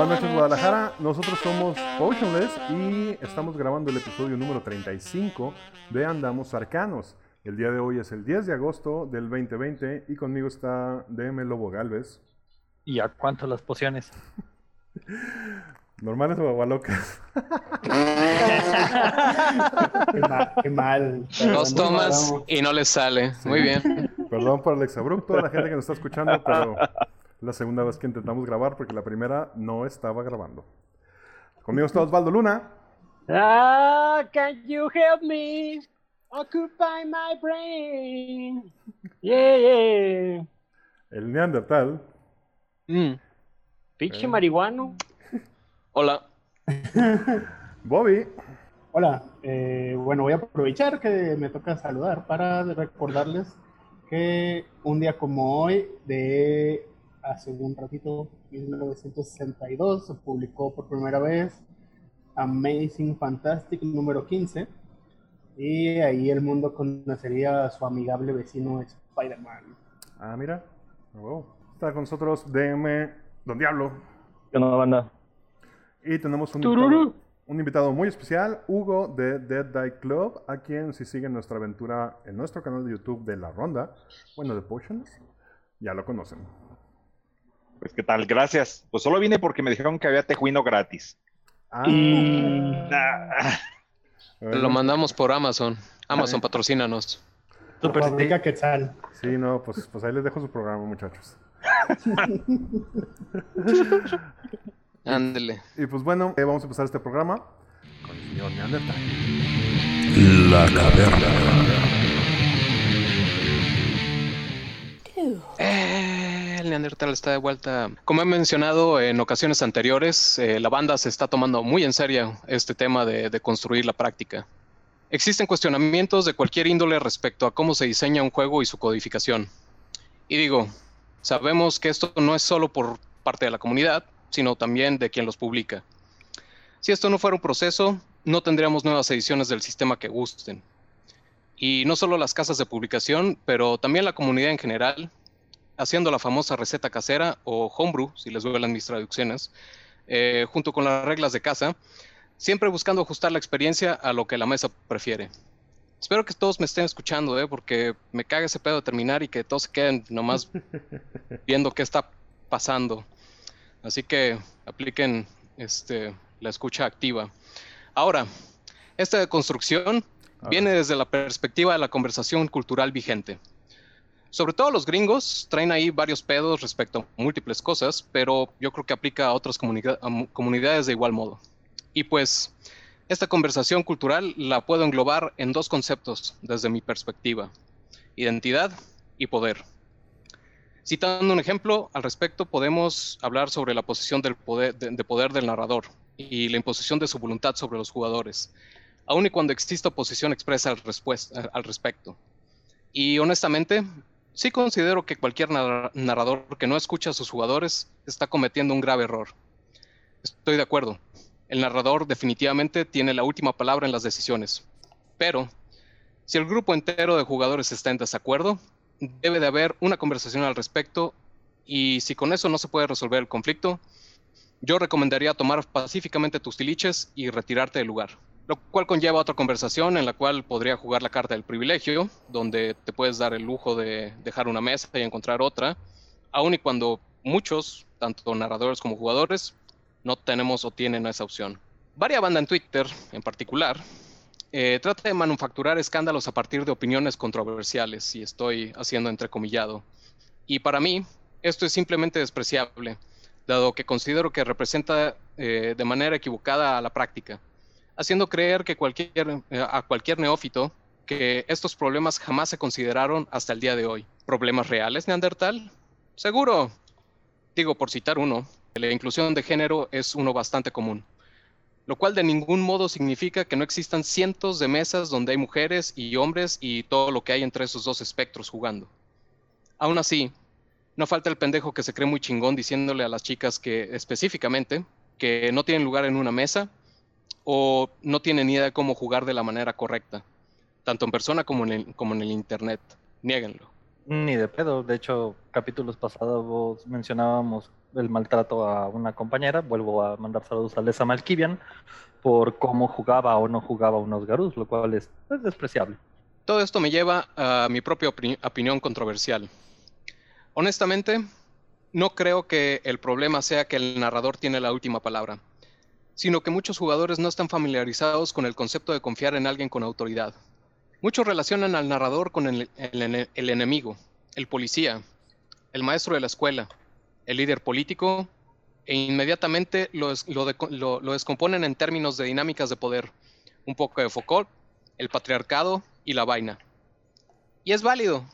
Buenas noches Guadalajara, nosotros somos Potionless y estamos grabando el episodio número 35 de Andamos Arcanos. El día de hoy es el 10 de agosto del 2020 y conmigo está DM Lobo Galvez. ¿Y a cuánto las pociones? ¿Normales o agualocas? qué, mal, qué mal. Dos tomas y no les sale. Muy bien. Perdón por el exabrupto a la gente que nos está escuchando, pero la segunda vez que intentamos grabar porque la primera no estaba grabando. Conmigo está Osvaldo Luna. Ah, can you help me? Occupy my brain. Yeah, yeah. El Neandertal. Mm. Pinche marihuano. Hola. Bobby. Hola. Eh, bueno, voy a aprovechar que me toca saludar para recordarles que un día como hoy de hace un ratito, 1962, se publicó por primera vez Amazing Fantastic número 15. Y ahí el mundo conocería a su amigable vecino Spider-Man. Ah, mira. Está con nosotros DM Don Diablo. ¿Qué onda, banda? Y tenemos un invitado, un invitado, muy especial, Hugo de Dead Die Club, a quien si siguen nuestra aventura en nuestro canal de YouTube de La Ronda, bueno, de Potions, ya lo conocen. Pues qué tal, gracias. Pues solo vine porque me dijeron que había tejuino gratis. Ah. Lo mandamos por Amazon. Amazon, patrocínanos. Super fabrica Quetzal. Sí, no, pues, pues ahí les dejo su programa, muchachos. Ándele. Y, pues bueno, eh, vamos a empezar este programa con el señor Neandertal. La caverna. Eh, el Neandertal está de vuelta. Como he mencionado en ocasiones anteriores, eh, la banda se está tomando muy en serio este tema de, de, construir la práctica. Existen cuestionamientos de cualquier índole respecto a cómo se diseña un juego y su codificación. Y digo, sabemos que esto no es solo por parte de la comunidad, sino también de quien los publica. Si esto no fuera un proceso, no tendríamos nuevas ediciones del sistema que gusten. Y no solo las casas de publicación, pero también la comunidad en general, haciendo la famosa receta casera o homebrew, si les duelen mis traducciones, eh, junto con las reglas de casa, siempre buscando ajustar la experiencia a lo que la mesa prefiere. Espero que todos me estén escuchando, ¿eh? porque me caga ese pedo de terminar y que todos se queden nomás viendo qué está pasando. Así que apliquen este, la escucha activa. Ahora, esta deconstrucción viene desde la perspectiva de la conversación cultural vigente. Sobre todo los gringos traen ahí varios pedos respecto a múltiples cosas, pero yo creo que aplica a otras comunidades de igual modo. Y pues, esta conversación cultural la puedo englobar en dos conceptos desde mi perspectiva, identidad y poder. Citando un ejemplo al respecto, podemos hablar sobre la posición de, de poder del narrador y la imposición de su voluntad sobre los jugadores, aun y cuando exista oposición expresa al respecto. Y honestamente, sí considero que cualquier narrador que no escucha a sus jugadores está cometiendo un grave error. Estoy de acuerdo. El narrador definitivamente tiene la última palabra en las decisiones. Pero, si el grupo entero de jugadores está en desacuerdo, debe de haber una conversación al respecto y si con eso no se puede resolver el conflicto, yo recomendaría tomar pacíficamente tus tiliches y retirarte del lugar. Lo cual conlleva otra conversación en la cual podría jugar la carta del privilegio, donde te puedes dar el lujo de dejar una mesa y encontrar otra, aun y cuando muchos, tanto narradores como jugadores, no tenemos o tienen esa opción. Varia banda en Twitter, en particular, eh, trata de manufacturar escándalos a partir de opiniones controversiales, y estoy haciendo entrecomillado. Y para mí, esto es simplemente despreciable, dado que considero que representa eh, de manera equivocada a la práctica, haciendo creer que cualquier, eh, a cualquier neófito que estos problemas jamás se consideraron hasta el día de hoy. ¿Problemas reales, Neandertal? Seguro. Digo, por citar uno, la inclusión de género es uno bastante común lo cual de ningún modo significa que no existan cientos de mesas donde hay mujeres y hombres y todo lo que hay entre esos dos espectros jugando. Aún así, no falta el pendejo que se cree muy chingón diciéndole a las chicas que específicamente que no tienen lugar en una mesa o no tienen ni idea de cómo jugar de la manera correcta, tanto en persona como en el, como en el internet. Niéguenlo. Ni de pedo. De hecho, capítulos pasados mencionábamos el maltrato a una compañera. Vuelvo a mandar saludos a Lesa Malkivian por cómo jugaba o no jugaba unos Garus, lo cual es, es despreciable. Todo esto me lleva a mi propia opini- opinión controversial. Honestamente, no creo que el problema sea que el narrador tiene la última palabra, sino que muchos jugadores no están familiarizados con el concepto de confiar en alguien con autoridad. Muchos relacionan al narrador con el, el ene- el enemigo, el policía, el maestro de la escuela, el líder político, e inmediatamente lo, lo- lo descomponen en términos de dinámicas de poder. Un poco de Foucault, el patriarcado y la vaina. Y es válido,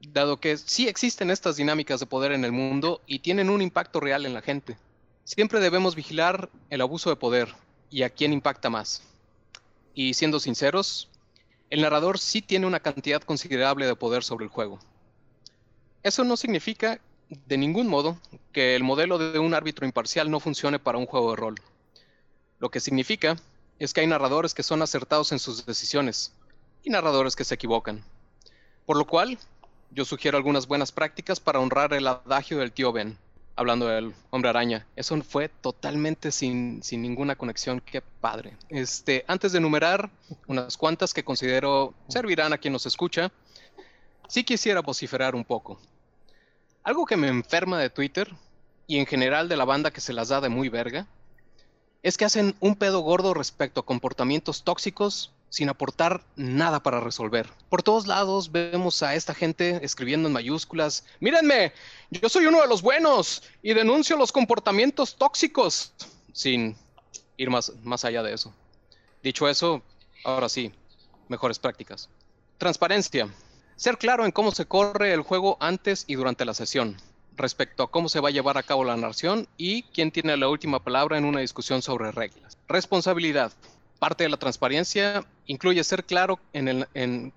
dado que sí existen estas dinámicas de poder en el mundo y tienen un impacto real en la gente. Siempre debemos vigilar el abuso de poder y a quién impacta más. Y siendo sinceros, el narrador sí tiene una cantidad considerable de poder sobre el juego. Eso no significa de ningún modo que el modelo de un árbitro imparcial no funcione para un juego de rol. Lo que significa es que hay narradores que son acertados en sus decisiones y narradores que se equivocan. Por lo cual, yo sugiero algunas buenas prácticas para honrar el adagio del tío Ben, hablando del hombre araña. Eso fue totalmente sin, sin ninguna conexión, qué padre. Este, antes de enumerar unas cuantas que considero servirán a quien nos escucha, sí quisiera vociferar un poco. Algo que me enferma de Twitter, y en general de la banda que se las da de muy verga, es que hacen un pedo gordo respecto a comportamientos tóxicos sin aportar nada para resolver. Por todos lados vemos a esta gente escribiendo en mayúsculas, mírenme, yo soy uno de los buenos y denuncio los comportamientos tóxicos, sin ir más, más allá de eso. Dicho eso, ahora sí, mejores prácticas. Transparencia. Ser claro en cómo se corre el juego antes y durante la sesión, respecto a cómo se va a llevar a cabo la narración y quién tiene la última palabra en una discusión sobre reglas. Responsabilidad. Parte de la transparencia incluye ser claro en el,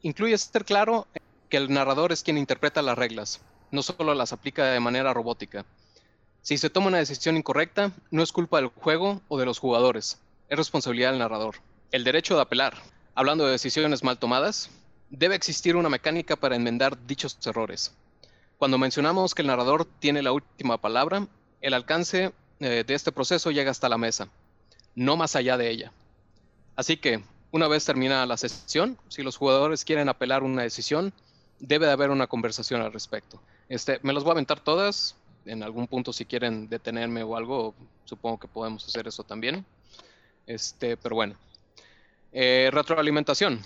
incluye ser claro que el narrador es quien interpreta las reglas, no solo las aplica de manera robótica. Si se toma una decisión incorrecta, no es culpa del juego o de los jugadores, es responsabilidad del narrador. El derecho de apelar. Hablando de decisiones mal tomadas, debe existir una mecánica para enmendar dichos errores. Cuando mencionamos que el narrador tiene la última palabra, el alcance eh, de este proceso llega hasta la mesa, no más allá de ella. Así que, una vez terminada la sesión, si los jugadores quieren apelar una decisión, debe de haber una conversación al respecto. Este, me las voy a aventar todas. En algún punto, si quieren detenerme o algo, supongo que podemos hacer eso también. Este, pero bueno. Eh, retroalimentación.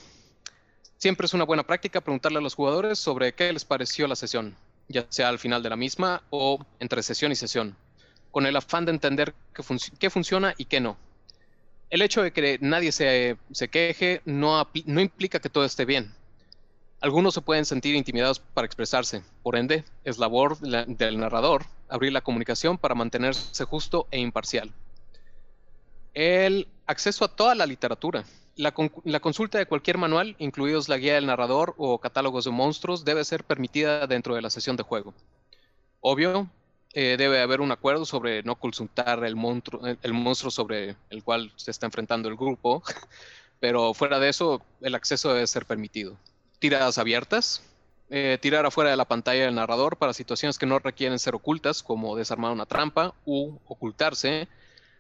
Siempre es una buena práctica preguntarle a los jugadores sobre qué les pareció la sesión, ya sea al final de la misma o entre sesión y sesión, con el afán de entender qué, func- qué funciona y qué no. El hecho de que nadie se, se queje no, no implica que todo esté bien. Algunos se pueden sentir intimidados para expresarse, por ende, es labor de la- del narrador abrir la comunicación para mantenerse justo e imparcial. El acceso a toda la literatura. La, la consulta de cualquier manual, incluidos la guía del narrador o catálogos de monstruos, debe ser permitida dentro de la sesión de juego. Obvio, eh, debe haber un acuerdo sobre no consultar el monstruo, el- monstruo sobre el cual se está enfrentando el grupo, pero fuera de eso, el acceso debe ser permitido. Tiradas abiertas. eh, tirar afuera de la pantalla del narrador para situaciones que no requieren ser ocultas, como desarmar una trampa u ocultarse,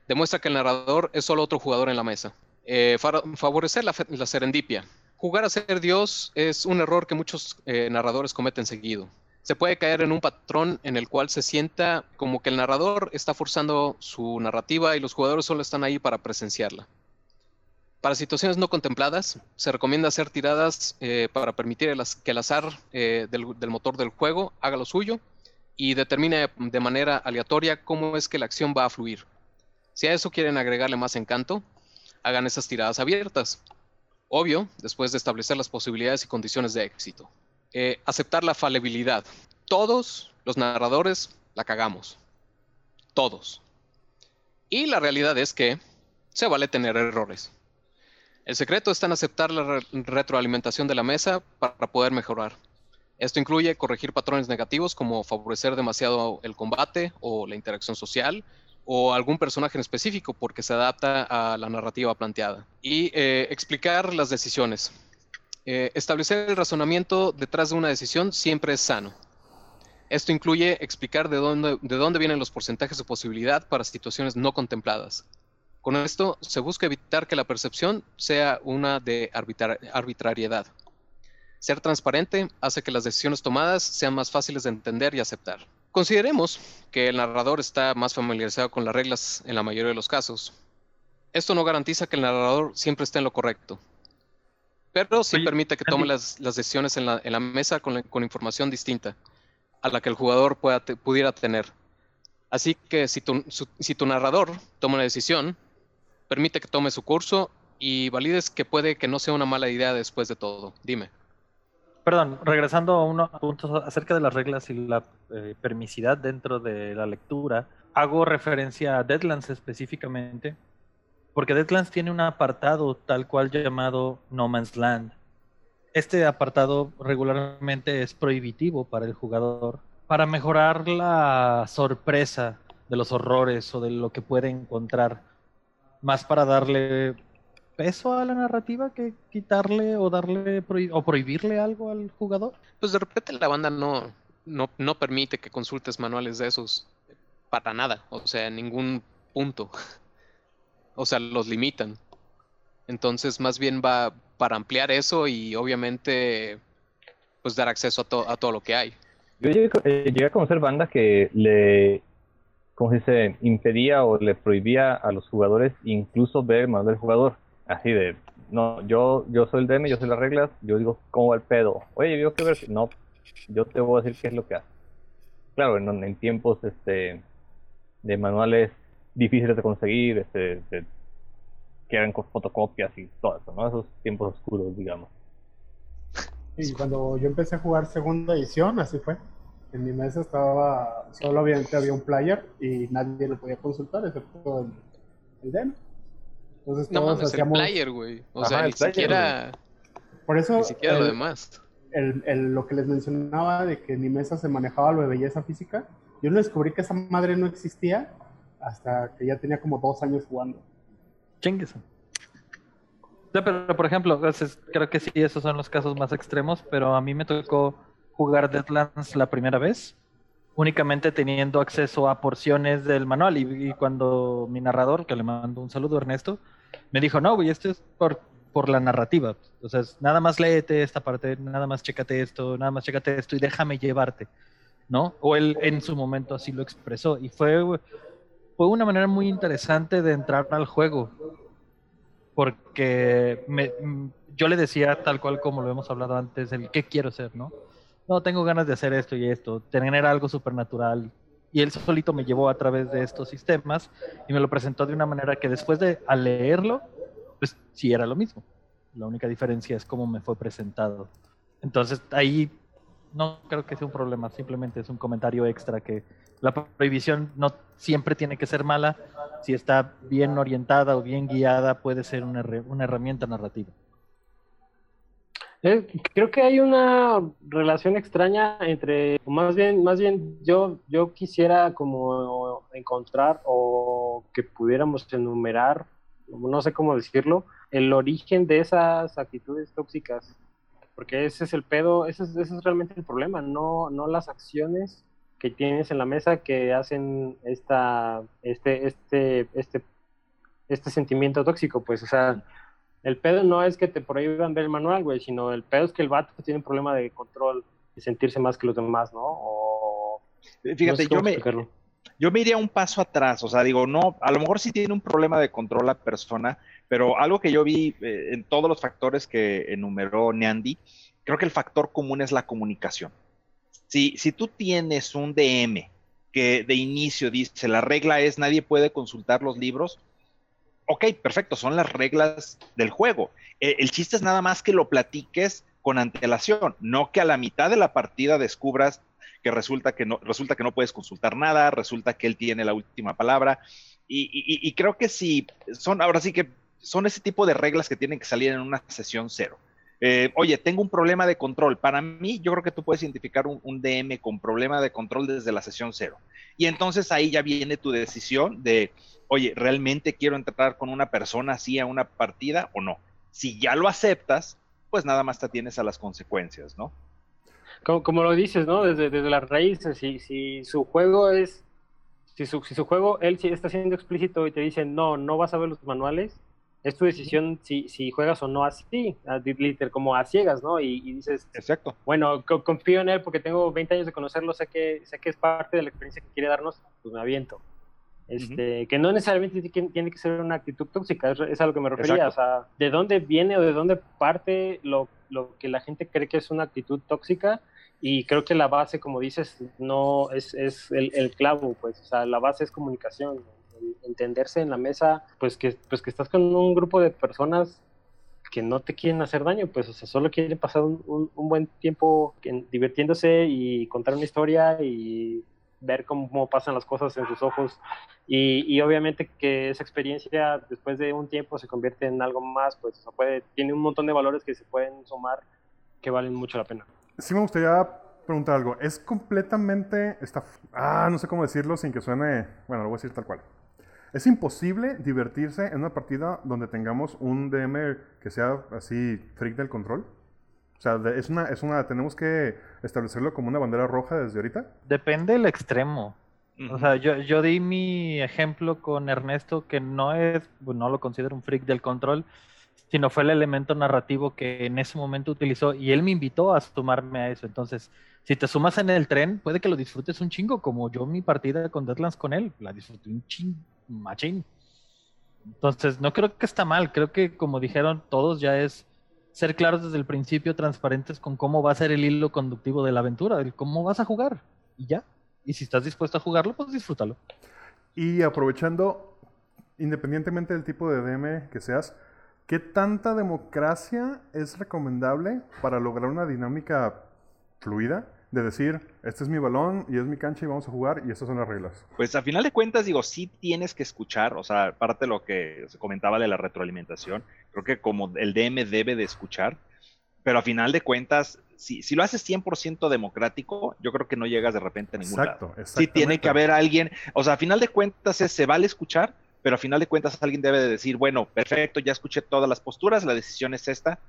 demuestra que el narrador es solo otro jugador en la mesa. Eh, fa- favorecer la, serendipia. Jugar a ser Dios es un error que muchos narradores cometen seguido. Se puede caer en un patrón en el cual se sienta como que el narrador está forzando su narrativa y los jugadores solo están ahí para presenciarla. Para situaciones no contempladas, se recomienda hacer tiradas eh, para permitir que el azar eh, del, del motor del juego haga lo suyo y determine de manera aleatoria cómo es que la acción va a fluir. Si a eso quieren agregarle más encanto, hagan esas tiradas abiertas. Obvio, después de establecer las posibilidades y condiciones de éxito. Eh, aceptar la falibilidad. Todos los narradores la cagamos. Todos. Y la realidad es que se vale tener errores. El secreto está en aceptar la re- retroalimentación de la mesa para poder mejorar. Esto incluye corregir patrones negativos como favorecer demasiado el combate o la interacción social o algún personaje en específico porque se adapta a la narrativa planteada. Y eh, explicar las decisiones. Eh, establecer el razonamiento detrás de una decisión siempre es sano. Esto incluye explicar de dónde, de dónde vienen los porcentajes de posibilidad para situaciones no contempladas. Con esto se busca evitar que la percepción sea una de arbitra- arbitrariedad. Ser transparente hace que las decisiones tomadas sean más fáciles de entender y aceptar. Consideremos que el narrador está más familiarizado con las reglas en la mayoría de los casos. Esto no garantiza que el narrador siempre esté en lo correcto, pero sí Oye, permite que tome las, las decisiones en la, en la mesa con, la- con información distinta a la que el jugador pueda te- pudiera tener. Así que si tu, su- si tu narrador toma una decisión, permite que tome su curso y valides que puede que no sea una mala idea después de todo. Dime. Perdón, regresando a unos puntos acerca de las reglas y la eh, permisidad dentro de la lectura, hago referencia a Deadlands específicamente, porque Deadlands tiene un apartado tal cual llamado No Man's Land. Este apartado regularmente es prohibitivo para el jugador para mejorar la sorpresa de los horrores o de lo que puede encontrar, más para darle peso a la narrativa que quitarle o darle o prohibirle algo al jugador. Pues de repente la banda no, no, no permite que consultes manuales de esos para nada, o sea, ningún punto. O sea, los limitan. Entonces, más bien va para ampliar eso y obviamente pues dar acceso a, to- a todo lo que hay. Yo llegué, eh, a conocer bandas que le, ¿cómo se dice? Impedía o le prohibía a los jugadores incluso ver manual del jugador. Así de, no, yo, yo soy el DM, yo sé las reglas, yo digo cómo va el pedo. Oye, yo quiero ver, no, yo te voy a decir qué es lo que hace. Claro, en, en tiempos este, de manuales difíciles de conseguir, este, de- que eran con fotocopias y todo eso, ¿no? Esos tiempos oscuros, digamos. Y cuando yo empecé a jugar segunda edición, así fue. En mi mesa estaba, solo obviamente había un player y nadie lo podía consultar excepto el, el. Entonces No todos mames, el hacíamos, player, güey. O Ajá, sea, el ni player, siquiera, por eso ni siquiera lo el- demás. el- el- lo que les mencionaba de que en mi mesa se manejaba lo de belleza física, yo no descubrí que esa madre no existía hasta que ya tenía como dos años jugando. Chingues. Ya, pero por ejemplo, creo que sí, esos son los casos más extremos, pero a mí me tocó jugar Deadlands la primera vez, únicamente teniendo acceso a porciones del manual. Y, cuando mi narrador, que le mando un saludo, Ernesto, me dijo, no, güey, esto es por, por la narrativa. O sea, es nada más léete esta parte, nada más chécate esto, nada más chécate esto y déjame llevarte, ¿no? O él en su momento así lo expresó. Y fue, fue una manera muy interesante de entrar al juego porque mm, yo le decía tal cual como lo hemos hablado antes, el qué quiero ser, ¿no? No, tengo ganas de hacer esto y esto, tener algo supernatural. Y él solito me llevó a través de estos sistemas y me lo presentó de una manera que después de al leerlo, pues sí era lo mismo. La única diferencia es cómo me fue presentado. Entonces ahí no creo que sea un problema, simplemente es un comentario extra que la prohibición no siempre tiene que ser mala, si está bien orientada o bien guiada, puede ser una, una herramienta narrativa. Eh, creo que hay una relación extraña entre, más bien, más bien yo, yo quisiera como encontrar o que pudiéramos enumerar, no sé cómo decirlo, el origen de esas actitudes tóxicas, porque ese es el pedo, ese es, ese es realmente el problema, no, no las acciones que tienes en la mesa que hacen esta, este, este, este, este sentimiento tóxico, pues, o sea, el pedo no es que te prohíban ver el manual, güey, sino el pedo es que el vato tiene un problema de control y sentirse más que los demás, ¿no? O no Fíjate, sé yo me, yo me iría un paso atrás, o sea, digo, no, a lo mejor sí tiene un problema de control la persona, pero algo que yo vi eh, en todos los factores que enumeró Neandy, creo que el factor común es la comunicación. Si, si tú tienes un DM que de inicio dice la regla es nadie puede consultar los libros, ok, perfecto, son las reglas del juego. Eh, el chiste es nada más que lo platiques con antelación, no que a la mitad de la partida descubras que resulta que no, resulta que no puedes consultar nada, resulta que él tiene la última palabra. Y, y- creo que sí, son, ahora sí que son ese tipo de reglas que tienen que salir en una sesión cero. Eh, oye, tengo un problema de control. Para mí, yo creo que tú puedes identificar un, DM con problema de control desde la sesión cero. Y entonces ahí ya viene tu decisión de, oye, ¿realmente quiero entrar con una persona así a una partida o no? Si ya lo aceptas, pues nada más te tienes a las consecuencias, ¿no? Como, lo dices, ¿no? Desde, desde las raíces, si, su juego es, si su, si su juego, él está siendo explícito y te dice, no, no vas a ver los manuales, es tu decisión si, si juegas o no así, a- literal, como a ciegas, ¿no? Y, y dices, Exacto. bueno, co- confío en él porque tengo 20 años de conocerlo, sé que, sé que es parte de la experiencia que quiere darnos, pues me aviento. Este, Que no necesariamente tiene que ser una actitud tóxica, es, a lo que me refería. Exacto. O sea, ¿de dónde viene o de dónde parte lo, lo que la gente cree que es una actitud tóxica? Y creo que la base, como dices, no es, es el, el clavo, pues, o sea, la base es comunicación, entenderse en la mesa, pues que, pues que estás con un grupo de personas que no te quieren hacer daño, pues, o sea, solo quieren pasar un, un- un buen tiempo en- divirtiéndose y contar una historia y ver cómo, cómo pasan las cosas en sus ojos. Y, y obviamente que esa experiencia después de un tiempo se convierte en algo más, pues, o sea, puede, tiene un montón de valores que se pueden sumar que valen mucho la pena. Sí me gustaría preguntar algo. Es completamente... Está, ah, no sé cómo decirlo sin que suene... Bueno, lo voy a decir tal cual. Es imposible divertirse en una partida donde tengamos un DM que sea así freak del control. O sea, de- es una, es una, tenemos que establecerlo como una bandera roja desde ahorita. Depende del extremo. O sea, yo, yo di mi ejemplo con Ernesto, que no es, no lo considero un freak del control, sino fue el elemento narrativo que en ese momento utilizó y él me invitó a sumarme a eso. Entonces, si te sumas en el tren, puede que lo disfrutes un chingo, como yo mi partida con Deadlands con él, la disfruté un ching, machín. Entonces, no creo que está mal, creo que como dijeron todos, ya es ser claros desde el principio, transparentes con cómo va a ser el hilo conductivo de la aventura, el cómo vas a jugar, y ya. Y si estás dispuesto a jugarlo, pues disfrútalo. Y aprovechando, independientemente del tipo de DM que seas, ¿qué tanta democracia es recomendable para lograr una dinámica fluida? De decir, este es mi balón y es mi cancha y vamos a jugar y estas son las reglas. Pues a final de cuentas, digo, sí tienes que escuchar, o sea, parte de lo que se comentaba de la retroalimentación, creo que como el DM debe de escuchar, pero a final de cuentas, si, si lo haces 100% democrático, yo creo que no llegas de repente a ningún Exacto, lado. Sí tiene que haber alguien, o sea, a final de cuentas es, se vale escuchar, pero a final de cuentas alguien debe de decir, bueno, perfecto, ya escuché todas las posturas, la decisión es esta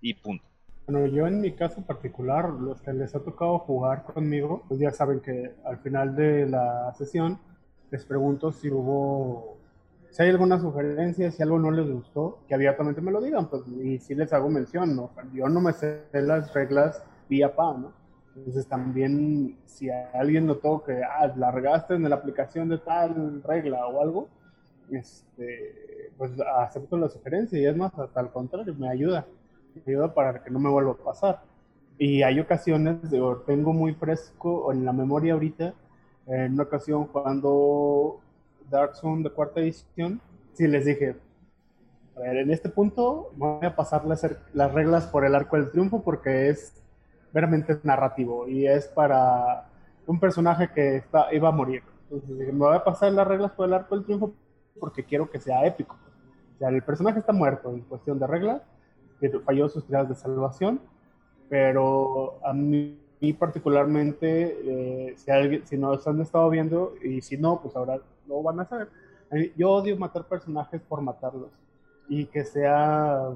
y punto. Bueno, yo en mi caso particular, los que les ha tocado jugar conmigo, pues ya saben que al final de la sesión les pregunto si hubo, si hay alguna sugerencia, si algo no les gustó, que abiertamente me lo digan, pues, y si les hago mención, ¿no? Yo no me sé las reglas vía pa, ¿no? Entonces también, si alguien notó que ah, largaste en la aplicación de tal regla o algo, este, pues acepto la sugerencia y es más, hasta al contrario, me ayuda para que no me vuelva a pasar. Y hay ocasiones, digo, tengo muy fresco en la memoria ahorita, en una ocasión jugando Dark Zone de cuarta edición, sí les dije, a ver, en este punto voy a pasar las, las reglas por el arco del triunfo porque es veramente narrativo y es para un personaje que está, iba a morir. Entonces dije, me voy a pasar las reglas por el arco del triunfo porque quiero que sea épico. O sea, el personaje está muerto en cuestión de reglas, que falló sus tiradas de salvación, pero a mí particularmente, eh, si, alguien, si nos han estado viendo y si no, pues ahora lo van a saber. Eh, Yo odio matar personajes por matarlos y que sea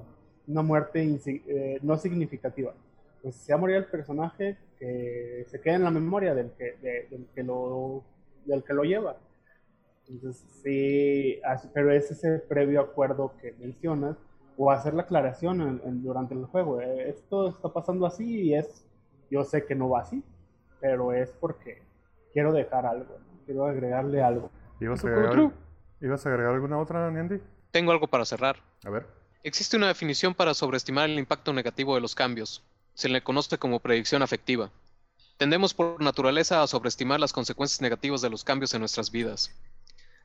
una muerte eh, no significativa. Pues sea morir el personaje que se quede en la memoria del que, de, del que, lo, del que lo lleva. Entonces, sí, pero es ese previo acuerdo que mencionas o hacer la aclaración en, en, durante el juego. Eh, esto está pasando así y es, yo sé que no va así, pero es porque quiero dejar algo, quiero agregarle algo. ¿Ibas a agregar, ¿Ibas a agregar alguna otra, Niandy? Tengo algo para cerrar. A ver. Existe una definición para sobreestimar el impacto negativo de los cambios. Se le conoce como predicción afectiva. Tendemos por naturaleza a sobreestimar las consecuencias negativas de los cambios en nuestras vidas.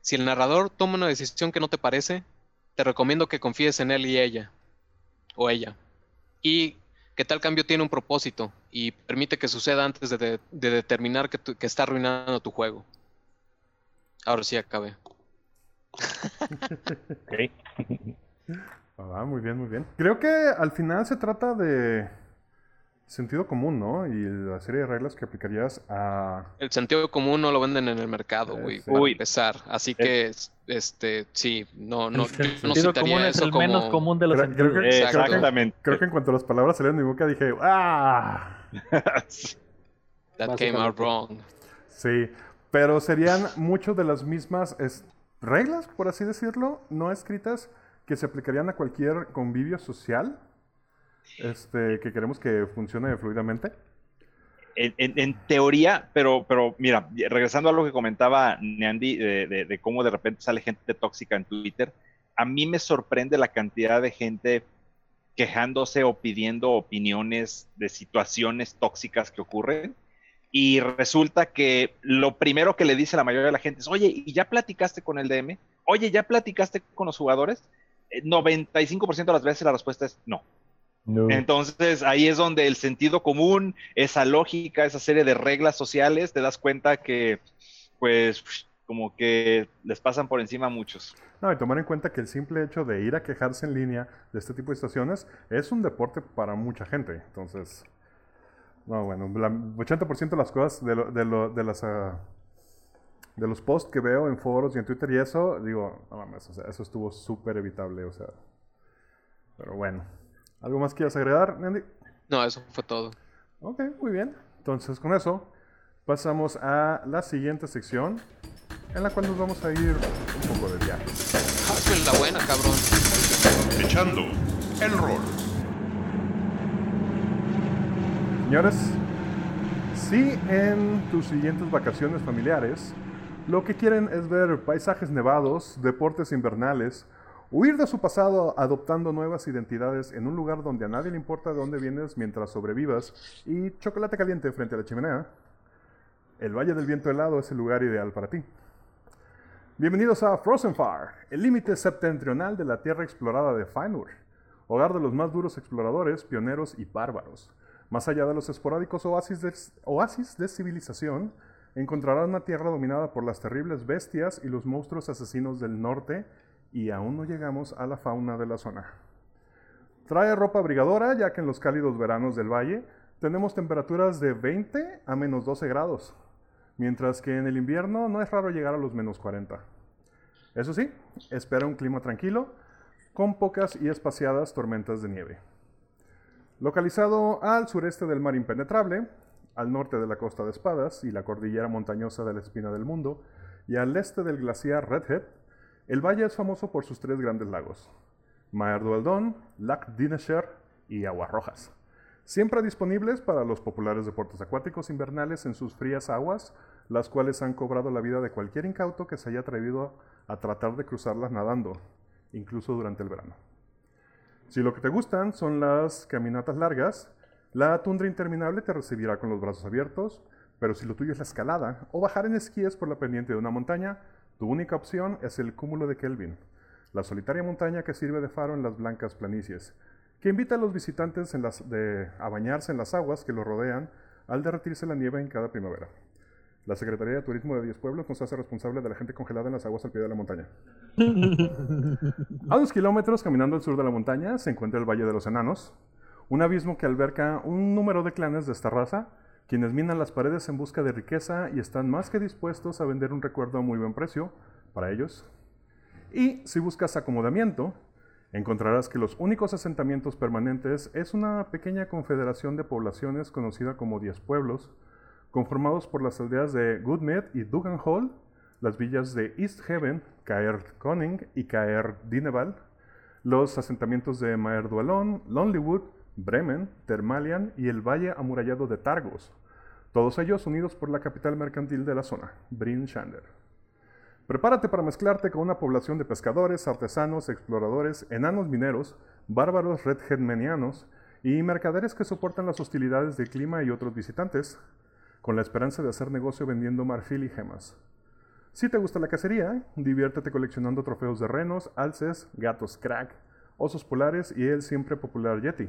Si el narrador toma una decisión que no te parece, te recomiendo que confíes en él y ella, o ella, y que tal cambio tiene un propósito y permite que suceda antes de, de, de determinar que, tu, que, está arruinando tu juego. Ahora sí acabé. Ok. Ah, muy bien, muy bien. Creo que al final se trata de sentido común, ¿no? Y la serie de reglas que aplicarías a... El sentido común no lo venden en el mercado, güey, para Uy. empezar. Así que, este, sí, no, no, el no sentido citaría común es eso el como... menos común de los Creo- que-. Exactamente. Creo que en cuanto las palabras salieron de mi boca dije, ¡ah! That came out wrong. Sí, pero serían muchas de las mismas es- reglas, por así decirlo, no escritas, que se aplicarían a cualquier convivio social este, que queremos que funcione fluidamente. En, teoría, pero, pero mira, regresando a lo que comentaba Neandy de, de- cómo de repente sale gente tóxica en Twitter, a mí me sorprende la cantidad de gente quejándose o pidiendo opiniones de situaciones tóxicas que ocurren. Y resulta que lo primero que le dice la mayoría de la gente es, oye, ¿y ya platicaste con el DM? Oye, ¿ya platicaste con los jugadores? Eh, 95% de las veces la respuesta es no. No. Entonces ahí es donde el sentido común, esa lógica, esa serie de reglas sociales, te das cuenta que, pues, como que les pasan por encima a muchos. No, y tomar en cuenta que el simple hecho de ir a quejarse en línea de este tipo de situaciones es un deporte para mucha gente. Entonces, no, bueno, la 80% de las cosas, de, lo- de, lo- de las, ah, de los posts que veo en foros y en Twitter y eso, digo, no mames, o sea, eso estuvo súper evitable, o sea. Pero bueno. ¿Algo más quieras agregar, Nandy? No, eso fue todo. Ok, muy bien. Entonces, con eso, pasamos a la siguiente sección, en la cual nos vamos a ir un poco de viaje. Hazme la buena, cabrón. Echando el rol. Señores, si en tus siguientes vacaciones familiares lo que quieren es ver paisajes nevados, deportes invernales, huir de su pasado adoptando nuevas identidades en un lugar donde a nadie le importa de dónde vienes mientras sobrevivas y chocolate caliente frente a la chimenea, el Valle del Viento Helado es el lugar ideal para ti. Bienvenidos a Frozen Far, el límite septentrional de la tierra explorada de Finur, hogar de los más duros exploradores, pioneros y bárbaros. Más allá de los esporádicos oasis de, oasis de civilización, encontrarás una tierra dominada por las terribles bestias y los monstruos asesinos del norte, y aún no llegamos a la fauna de la zona. Trae ropa abrigadora, ya que en los cálidos veranos del valle tenemos temperaturas de 20 a menos 12 grados, mientras que en el invierno no es raro llegar a los menos 40. Eso sí, espera un clima tranquilo, con pocas y espaciadas tormentas de nieve. Localizado al sureste del mar impenetrable, al norte de la costa de Espadas y la cordillera montañosa de la Espina del Mundo, y al este del glaciar Redhead, el valle es famoso por sus tres grandes lagos, Maer Dualdón, Lac Dinesher y Aguas Rojas, siempre disponibles para los populares deportes acuáticos invernales en sus frías aguas, las cuales han cobrado la vida de cualquier incauto que se haya atrevido a tratar de cruzarlas nadando, incluso durante el verano. Si lo que te gustan son las caminatas largas, la tundra interminable te recibirá con los brazos abiertos, pero si lo tuyo es la escalada o bajar en esquíes por la pendiente de una montaña, tu única opción es el cúmulo de Kelvin, la solitaria montaña que sirve de faro en las blancas planicies, que invita a los visitantes en las- de- a bañarse en las aguas que lo rodean al derretirse la nieve en cada primavera. La Secretaría de Turismo de 10 pueblos nos hace responsable de la gente congelada en las aguas al pie de la montaña. A unos kilómetros caminando al sur de la montaña se encuentra el Valle de los Enanos, un abismo que alberga un número de clanes de esta raza, quienes minan las paredes en busca de riqueza y están más que dispuestos a vender un recuerdo a muy buen precio para ellos. Y si buscas acomodamiento, encontrarás que los únicos asentamientos permanentes es una pequeña confederación de poblaciones conocida como Diez Pueblos, conformados por las aldeas de Goodmead y Dugan Hall, las villas de East Haven, Caer Conning y Caer Dineval, los asentamientos de Maer Dualón, Lonelywood, Bremen, Termalian y el valle amurallado de Targos, todos ellos unidos por la capital mercantil de la zona, Bryn Shander. Prepárate para mezclarte con una población de pescadores, artesanos, exploradores, enanos mineros, bárbaros redheadmenianos y mercaderes que soportan las hostilidades del clima y otros visitantes, con la esperanza de hacer negocio vendiendo marfil y gemas. Si te gusta la cacería, diviértete coleccionando trofeos de renos, alces, gatos crack, osos polares y el siempre popular yeti.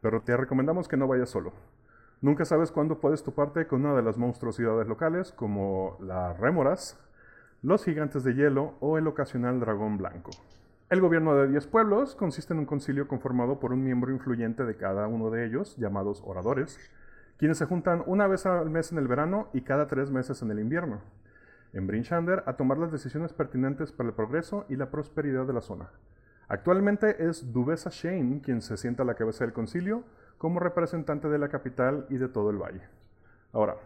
Pero te recomendamos que no vayas solo. Nunca sabes cuándo puedes toparte con una de las monstruosidades locales, como las rémoras, los gigantes de hielo o el ocasional dragón blanco. El gobierno de 10 pueblos consiste en un concilio conformado por un miembro influyente de cada uno de ellos, llamados oradores, quienes se juntan una vez al mes en el verano y cada tres meses en el invierno, en Brinchander, a tomar las decisiones pertinentes para el progreso y la prosperidad de la zona. Actualmente es Dubesa Shane quien se sienta a la cabeza del concilio como representante de la capital y de todo el valle. Ahora,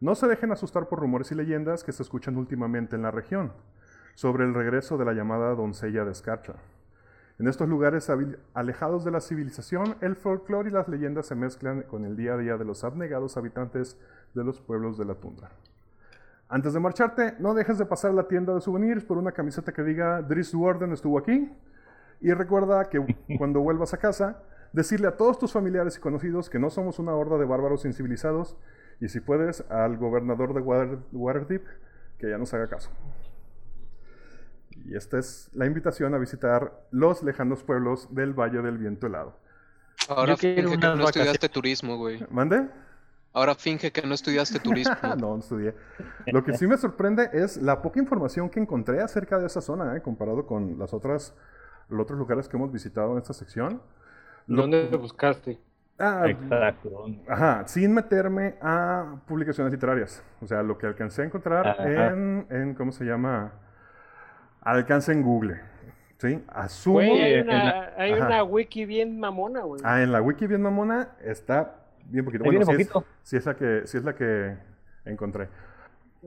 no se dejen asustar por rumores y leyendas que se escuchan últimamente en la región sobre el regreso de la llamada doncella de Escarcha. En estos lugares alejados de la civilización, el folclore y las leyendas se mezclan con el día a día de los abnegados habitantes de los pueblos de la tundra. Antes de marcharte, no dejes de pasar la tienda de souvenirs por una camiseta que diga Driss Warden estuvo aquí. Y recuerda que cuando vuelvas a casa, decirle a todos tus familiares y conocidos que no somos una horda de bárbaros incivilizados y si puedes, al gobernador de Waterdeep que ya nos haga caso. Y esta es la invitación a visitar los lejanos pueblos del Valle del Viento Helado. Ahora finge que no estudiaste turismo, güey. ¿Mande? Ahora finge que no estudiaste turismo. no, no estudié. Lo que sí me sorprende es la poca información que encontré acerca de esa zona, ¿eh? comparado con las otras, los otros lugares que hemos visitado en esta sección. ¿Dónde lo buscaste? Ah, Exacto. Ajá, sin meterme a publicaciones literarias. O sea, lo que alcancé a encontrar en, en, ¿cómo se llama? alcance en Google. ¿Sí? Asumo. hay, una, wiki bien mamona, güey. Ah, en la wiki bien mamona está bien poquito. Bueno, si, Es, si, es la que, si es la que encontré.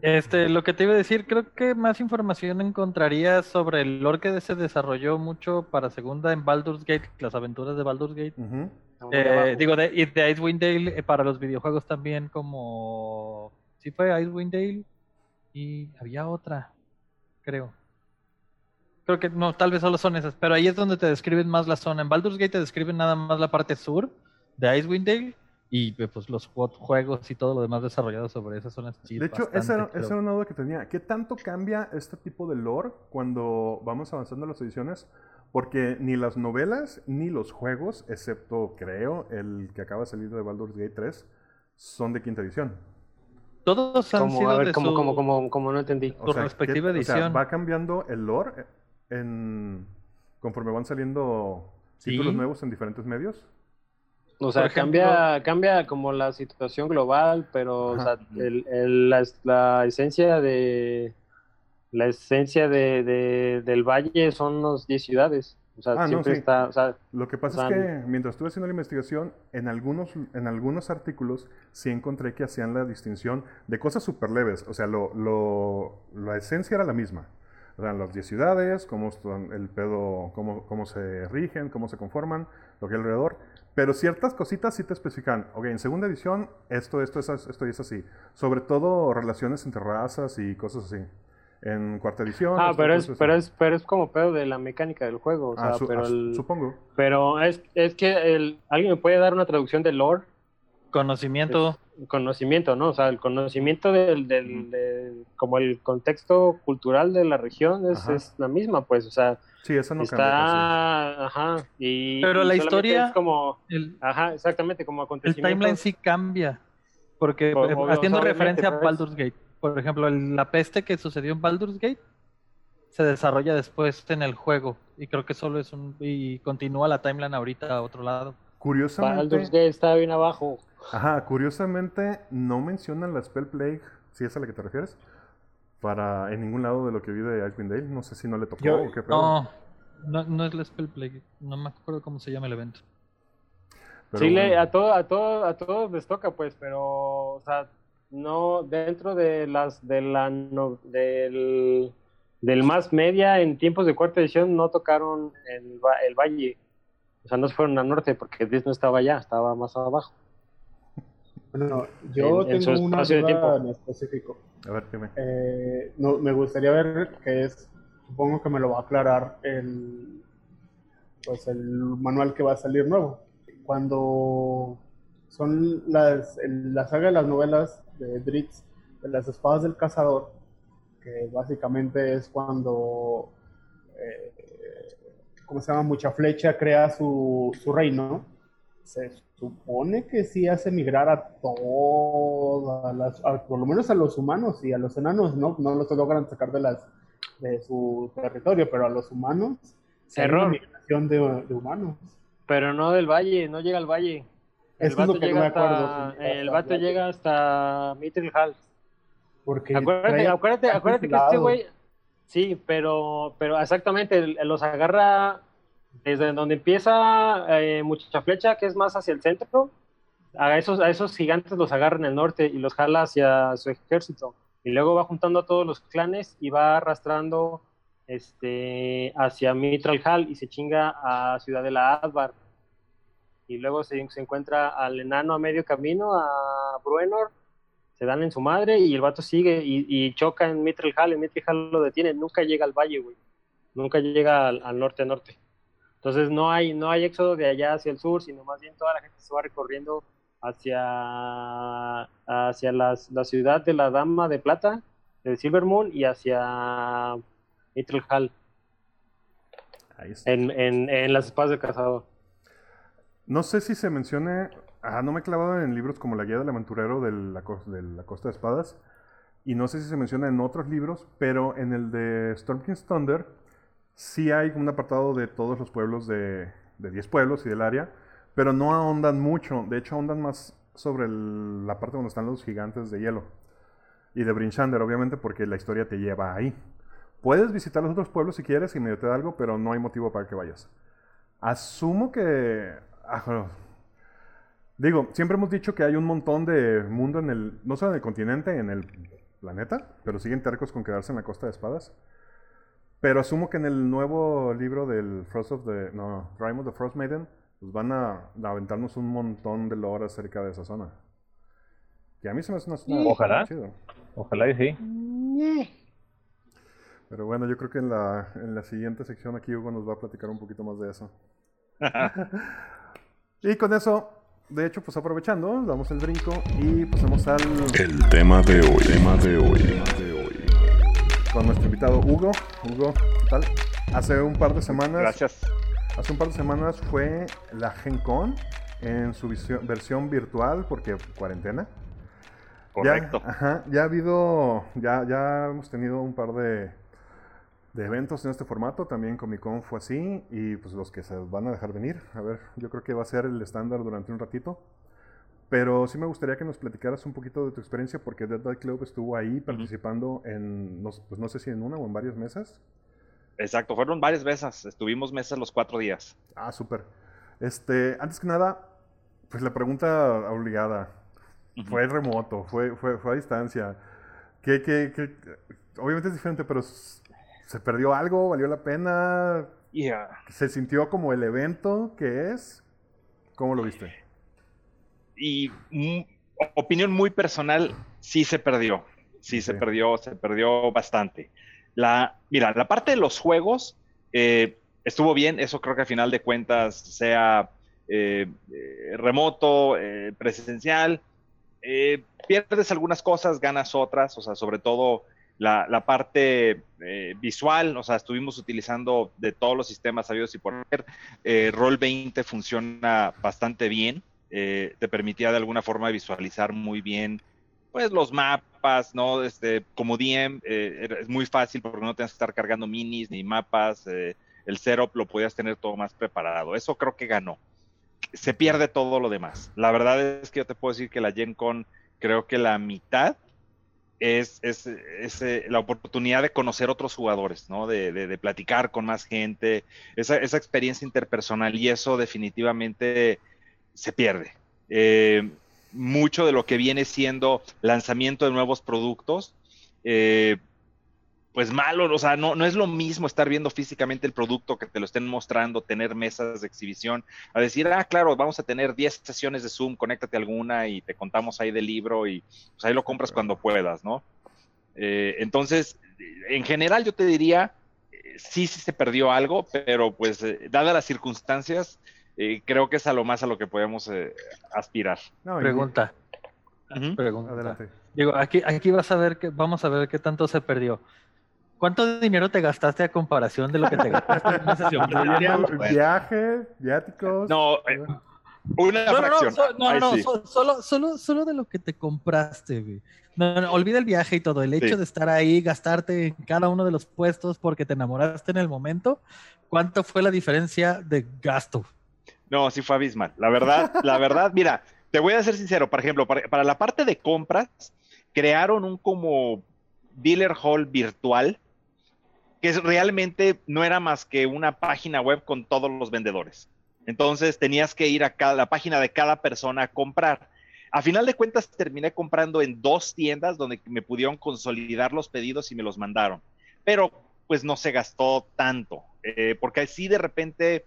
Este, lo que te iba a decir, creo que más información encontrarías sobre el lore que se desarrolló mucho para segunda en Baldur's Gate, las aventuras de Baldur's Gate. Eh, digo, de, Icewind Dale eh, para los videojuegos también, como. Sí, fue Icewind Dale. Y había otra, creo. Creo que no, tal vez solo son esas, pero ahí es donde te describen más la zona. En Baldur's Gate te describen nada más la parte sur de Icewind Dale y pues los juegos y todo lo demás desarrollado sobre esas zonas De hecho, esa, era una duda que tenía. ¿Qué tanto cambia este tipo de lore cuando vamos avanzando en las ediciones? Porque ni las novelas ni los juegos, excepto creo el que acaba de salir de Baldur's Gate 3, son de quinta edición. Todos han sido de como, como, como, como, no entendí. Su respectiva edición. O sea, va cambiando el lore en, conforme van saliendo títulos nuevos en diferentes medios. O sea, cambia, cambia como la situación global, pero o sea, el, la, esencia de la esencia de, del valle son las 10 ciudades. O sea, ah, siempre está. O sea, Lo que pasa es que mientras estuve haciendo la investigación, en algunos, en algunos artículos sí encontré que hacían la distinción de cosas súper leves. O sea, lo, lo, la esencia era la misma las 10 ciudades, cómo el pedo, cómo, cómo se rigen, cómo se conforman, lo que hay alrededor. Pero ciertas cositas sí te especifican. Ok, en segunda edición, esto, esto, esto, esto es así. Sobre todo relaciones entre razas y cosas así. En cuarta edición. Ah, pero es, pero es, pero es como pedo de la mecánica del juego. Ah, pero ah, supongo. Pero es, es que el, alguien me puede dar una traducción de lore. Conocimiento conocimiento, ¿no? O sea, el conocimiento del, del, como el contexto cultural de la región es, es, la misma, pues, o sea, sí, eso no está, cambia, ajá, y pero la historia es como, ajá, exactamente, como acontecimiento. El timeline sí cambia, porque eh, haciendo referencia a Baldur's Gate, por ejemplo, la peste que sucedió en Baldur's Gate se desarrolla después en el juego y creo que solo es un y continúa la timeline ahorita a otro lado. Curiosamente, Baldur's Gate está bien abajo. Ajá, curiosamente no mencionan la Spell Plague, si es a la que te refieres, para en ningún lado de lo que vi de Icewind Dale. No sé si no le tocó o qué no, no, no es la Spell Plague. No me acuerdo cómo se llama el evento. sí, le, a, todo, a, todo, a todos les toca, pues, pero, o sea, no dentro de las de la del, del más media en tiempos de cuarta edición no tocaron el, el valle. O sea, no se fueron al norte porque Disney no estaba allá, estaba más abajo. Bueno, yo tengo una duda en específico. A ver, dime. Eh, no, me gustaría ver que es, supongo que me lo va a aclarar el, pues el manual que va a salir nuevo. Cuando son las, la saga de las novelas de Dritz, de las espadas del cazador, que básicamente es cuando, eh, ¿cómo se llama? Mucha flecha crea su, su reino se supone que sí hace migrar a todas las, a- por lo menos a los humanos y a los enanos no, no los logran sacar de las de su territorio, pero a los humanos Error. migración de, de humanos. Pero no del valle, no llega al valle. El Eso es lo vato que no llega me acuerdo. hasta, llega el vato llega hasta Mittelhall. Porque Acuérdate, acuérdate, acuérdate que este güey, sí, pero, pero exactamente, los agarra desde donde empieza eh, Muchacha Flecha, que es más hacia el centro, a esos, a esos gigantes los agarra en el norte y los jala hacia su ejército. Y luego va juntando a todos los clanes y va arrastrando este, hacia Mitral Hall y se chinga a Ciudad de la Advar. Y luego se, encuentra al enano a medio camino, a Bruenor, se dan en su madre y el vato sigue y, y choca en Mitral Hall, en Mitral Hall lo detiene, nunca llega al valle, güey. Nunca llega al norte norte. Entonces no hay, no hay éxodo de allá hacia el sur, sino más bien toda la gente se va recorriendo hacia, hacia las- la ciudad de la Dama de Plata, de Silver Moon, y hacia está. en, en, en las espadas del cazador. No sé si se mencione. Ah, no me he clavado en libros como La Guía del Aventurero de la, de la Costa de Espadas. Y no sé si se menciona en otros libros, pero en el de Storm King's Thunder sí hay un apartado de todos los pueblos de, de 10 pueblos y del área, pero no ahondan mucho. De hecho, ahondan más sobre la parte donde están los gigantes de hielo. Y de Brinchander, obviamente, porque la historia te lleva ahí. Puedes visitar los otros pueblos si quieres y medio te da algo, pero no hay motivo para que vayas. Asumo que. ah, digo, siempre hemos dicho que hay un montón de mundo en el. No solo en el continente, en el planeta, pero siguen tercos con quedarse en la costa de espadas. Pero asumo que en el nuevo libro del Frost of the. No, Rime of the Frost Maiden, pues van a, a aventarnos un montón de lore acerca de esa zona. Y a mí se me hace una zona Ojalá. chido. Ojalá y sí. Pero bueno, yo creo que en la, en la siguiente sección aquí Hugo nos va a platicar un poquito más de eso. y con eso, de hecho, pues aprovechando, damos el brinco y pasamos al El tema de hoy, tema de hoy, con nuestro invitado Hugo. Hugo, ¿qué tal? Hace un par de semanas, Gracias. hace un par de semanas fue la Gen Con en su versión virtual porque cuarentena. Correcto. Ya, ajá, ya ha habido, ya, ya hemos tenido un par de, de eventos en este formato, también Comic Con fue así, y pues los que se van a dejar venir, a ver, yo creo que va a ser el estándar durante un ratito. Pero sí me gustaría que nos platicaras un poquito de tu experiencia, porque Dead by Club estuvo ahí participando en, no, pues no sé si en una o en varias mesas. Exacto, fueron varias veces. Estuvimos mesas los cuatro días. Ah, súper. Este, antes que nada, pues la pregunta obligada. Fue remoto, fue, fue, fue a distancia. ¿Qué, qué, qué- Obviamente es diferente, pero ¿se perdió algo? ¿Valió la pena? Yeah. ¿Se sintió como el evento que es? ¿Cómo lo viste? Y opinión muy personal, sí se perdió. Sí se perdió, se perdió bastante. La, mira, la parte de los juegos eh, estuvo bien, eso creo que al final de cuentas, sea eh, eh, remoto, eh, presencial, eh, pierdes algunas cosas, ganas otras, o sea, sobre todo la, la parte eh, visual, o sea, estuvimos utilizando de todos los sistemas sabidos y por haber. Roll 20 funciona bastante bien, eh, te permitía de alguna forma visualizar muy bien pues los mapas, ¿no? Este, como DM eh, es muy fácil porque no tienes que estar cargando minis ni mapas, eh, el setup lo podías tener todo más preparado. Eso creo que ganó. Se pierde todo lo demás. La verdad es que yo te puedo decir que la Gen Con, creo que la mitad es, es, es, la oportunidad de conocer otros jugadores, ¿no? De, de- de platicar con más gente, esa, esa experiencia interpersonal y eso definitivamente se pierde. Eh, mucho de lo que viene siendo lanzamiento de nuevos productos, eh, pues malo, o sea, no, no es lo mismo estar viendo físicamente el producto que te lo estén mostrando, tener mesas de exhibición, a decir, ah, claro, vamos a tener 10 sesiones de Zoom, conéctate alguna y te contamos ahí del libro y pues ahí lo compras cuando puedas, ¿no? Eh, entonces, en general yo te diría, eh, sí, sí se perdió algo, pero pues eh, dadas las circunstancias, eh, creo que es a lo más a lo que podemos eh, aspirar. No, Pregunta, pregunta. Adelante. Digo, aquí, aquí vas a ver que, vamos a ver qué tanto se perdió. ¿Cuánto dinero te gastaste a comparación de lo que te gastaste en una sesión? Incluyendo Bueno. Viaje, viáticos. No, eh, Una No, no, no, no, sí. solo, solo, solo de lo que te compraste, güey. No, no, olvida el viaje y todo. El hecho Sí. de estar ahí, gastarte en cada uno de los puestos porque te enamoraste en el momento. ¿Cuánto fue la diferencia de gasto? No, sí fue abismal. La verdad, la verdad, mira, te voy a ser sincero, por ejemplo, para, para la parte de compras, crearon un como dealer hall virtual que es- realmente no era más que una página web con todos los vendedores. Entonces tenías que ir a cada, la página de cada persona a comprar. A final de cuentas terminé comprando en dos tiendas donde me pudieron consolidar los pedidos y me los mandaron. Pero pues no se gastó tanto, eh, porque así de repente,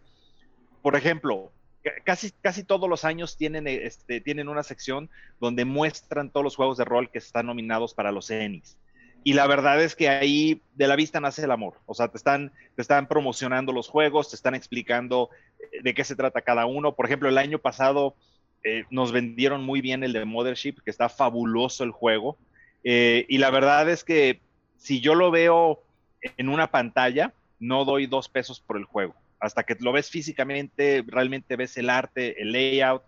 por ejemplo, ca- casi, casi todos los años tienen, eh, este, tienen una sección donde muestran todos los juegos de rol que están nominados para los Enix. Y la verdad es que ahí de la vista nace el amor. O sea, te están, te están promocionando los juegos, te están explicando eh, de qué se trata cada uno. Por ejemplo, el año pasado eh, nos vendieron muy bien el de Mothership, que está fabuloso el juego. Y la verdad es que si yo lo veo en una pantalla, no doy dos pesos por el juego. Hasta que lo ves físicamente, realmente ves el arte, el layout.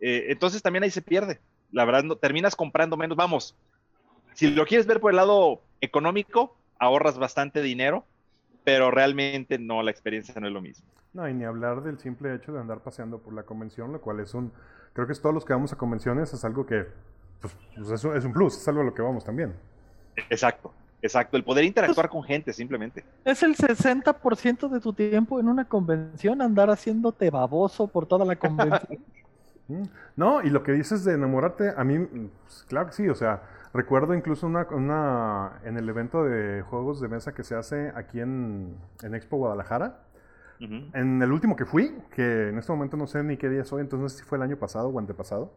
Eh, entonces también ahí se pierde. La verdad, no, terminas comprando menos. Vamos, si lo quieres ver por el lado económico, ahorras bastante dinero, pero realmente no, la experiencia no es lo mismo. No, y ni hablar del simple hecho de andar paseando por la convención, lo cual es un... Creo que es todos los que vamos a convenciones, es algo que... Pues, pues es, un, es un plus, es algo a lo que vamos también. Exacto, exacto. El poder interactuar con gente, simplemente. Es el 60% de tu tiempo en una convención andar haciéndote baboso por toda la convención. No, y lo que dices de enamorarte, a mí, pues, claro que sí, o sea, recuerdo incluso una, una en el evento de juegos de mesa que se hace aquí en, en Expo Guadalajara, en el último que fui, que en este momento no sé ni qué día soy, entonces no sé si fue el año pasado o antepasado,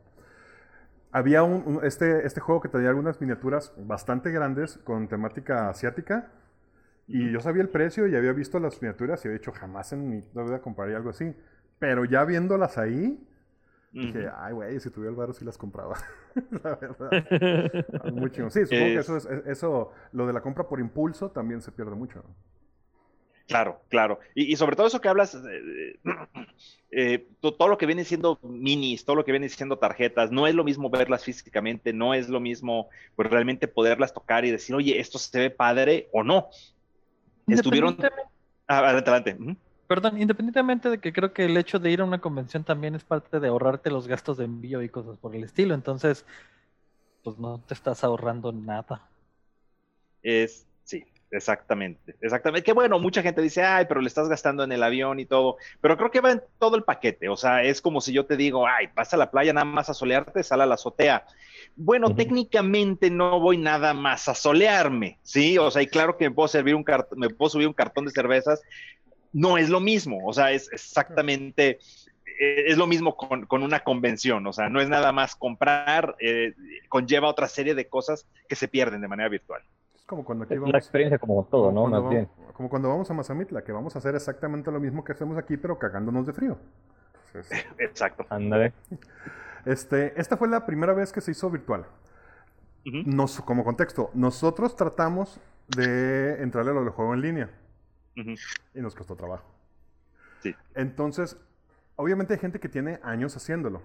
había un, un- este, este juego que traía algunas miniaturas bastante grandes con temática asiática. Y yo sabía el precio y había visto las miniaturas y había dicho jamás en mi vida compraría algo así. Pero ya viéndolas ahí, dije, Ujú. ay, güey, si tuviera el barro sí las compraba. la verdad. Muy chingón. Sí, supongo que Es- eso, es, eso, lo de la compra por impulso también se pierde mucho. Claro, claro. Y, y sobre todo eso que hablas, eh, eh, to- todo lo que viene siendo minis, todo lo que viene siendo tarjetas, no es lo mismo verlas físicamente, no es lo mismo pues realmente poderlas tocar y decir, oye, esto se ve padre o no. Estuvieron... Ah, adelante, adelante. Perdón, independientemente de que creo que el hecho de ir a una convención también es parte de ahorrarte los gastos de envío y cosas por el estilo, entonces, pues no te estás ahorrando nada. Es, exactamente, exactamente. Que bueno, mucha gente dice, ay, pero le estás gastando en el avión y todo, pero creo que va en todo el paquete, o sea, es como si yo te digo, ay, vas a la playa nada más a solearte, sal a la azotea. Bueno, técnicamente no voy nada más a solearme, ¿sí? O sea, y claro que me puedo servir un cart- me puedo subir un cartón de cervezas, no es lo mismo, o sea, es exactamente, eh, es lo mismo con, con una convención, o sea, no es nada más comprar, eh, conlleva otra serie de cosas que se pierden de manera virtual. Es como cuando aquí La vamos... experiencia como todo, como ¿no? cuando Más vamos- bien. Como cuando vamos a Mazamitla, que vamos a hacer exactamente lo mismo que hacemos aquí, pero cagándonos de frío. Entonces, Exacto. Ándale. Este, esta fue la primera vez que se hizo virtual. Nos, como contexto, nosotros tratamos de entrarle a lo del juego en línea y nos costó trabajo. Sí. Entonces, obviamente hay gente que tiene años haciéndolo.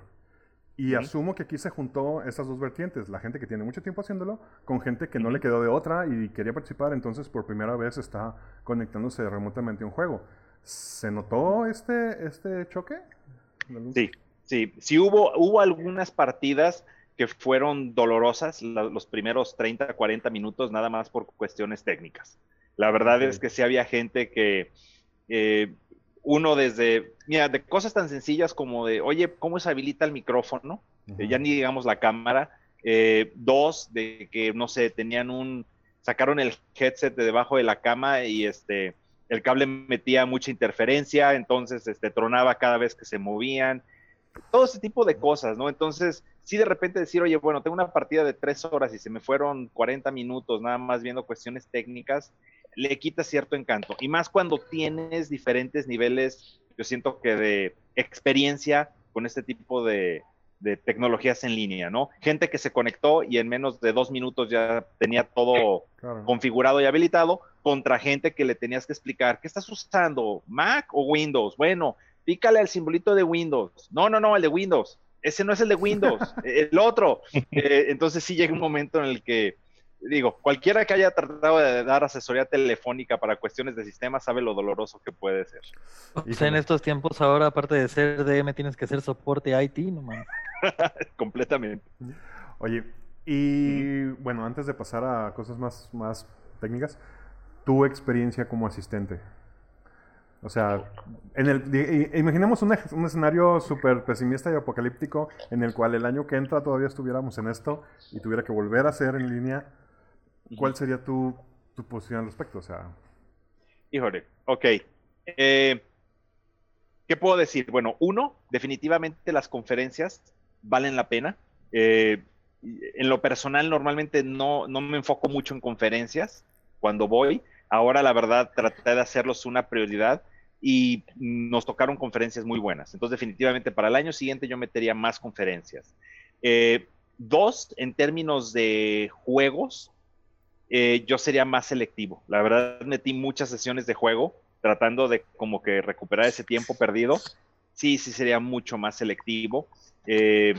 Y asumo que aquí se juntó esas dos vertientes, la gente que tiene mucho tiempo haciéndolo con gente que no le quedó de otra y quería participar, entonces por primera vez está conectándose remotamente a un juego. ¿Se notó este, este choque? Sí, sí, sí hubo, hubo algunas partidas que fueron dolorosas la- los primeros 30, 40 minutos, nada más por cuestiones técnicas. La verdad es que sí había gente que eh, uno desde, mira, de cosas tan sencillas como de, oye, ¿cómo se habilita el micrófono? Eh, ya ni digamos la cámara. Eh, dos, de que, no sé, tenían un, sacaron el headset de debajo de la cama y este, el cable metía mucha interferencia, entonces este, tronaba cada vez que se movían. Todo ese tipo de cosas, ¿no? Entonces, sí de repente decir, oye, bueno, tengo una partida de tres horas y se me fueron 40 minutos nada más viendo cuestiones técnicas, le quita cierto encanto. Y más cuando tienes diferentes niveles, yo siento que de experiencia con este tipo de, de tecnologías en línea, ¿no? Gente que se conectó y en menos de dos minutos ya tenía todo Claro. configurado y habilitado, contra gente que le tenías que explicar, ¿qué estás usando? ¿Mac o Windows? Bueno, pícale al simbolito de Windows. No, no, no, el de Windows. Ese no es el de Windows, el otro. Eh, entonces sí llega un momento en el que, digo, cualquiera que haya tratado de dar asesoría telefónica para cuestiones de sistema sabe lo doloroso que puede ser. O sea, en estos tiempos ahora, aparte de ser DM, tienes que hacer soporte IT, no. Completamente. Oye, y bueno, antes de pasar a cosas más, más técnicas, tu experiencia como asistente. O sea, en el, imaginemos un, un escenario súper pesimista y apocalíptico en el cual el año que entra todavía estuviéramos en esto y tuviera que volver a ser en línea. ¿Cuál sería tu, tu posición al respecto? O sea, Híjole, ok. Eh, ¿Qué puedo decir? Bueno, uno, definitivamente las conferencias valen la pena. Eh, en lo personal, normalmente no, no me enfoco mucho en conferencias cuando voy. Ahora, la verdad, traté de hacerlos una prioridad y nos tocaron conferencias muy buenas. Entonces, definitivamente para el año siguiente yo metería más conferencias. Eh, dos, en términos de juegos, eh, yo sería más selectivo. La verdad, metí muchas sesiones de juego tratando de como que recuperar ese tiempo perdido. Sí, sí sería mucho más selectivo. Eh,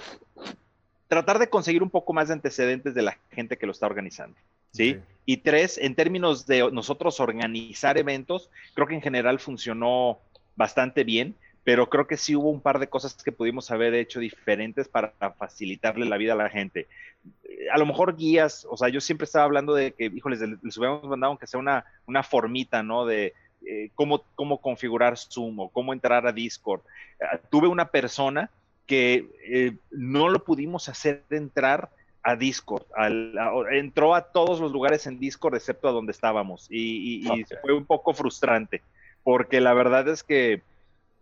tratar de conseguir un poco más de antecedentes de la gente que lo está organizando. ¿sí? Y tres, en términos de nosotros organizar eventos, creo que en general funcionó bastante bien, pero creo que sí hubo un par de cosas que pudimos haber hecho diferentes para facilitarle la vida a la gente. A lo mejor guías, o sea, yo siempre estaba hablando de que, híjoles, les hubiéramos mandado aunque sea una, una formita, ¿no? De eh, cómo, cómo configurar Zoom o cómo entrar a Discord. Eh, tuve una persona que eh, no lo pudimos hacer entrar a Discord. al- a- entró a todos los lugares en Discord excepto a donde estábamos y, y- y Ok. fue un poco frustrante porque la verdad es que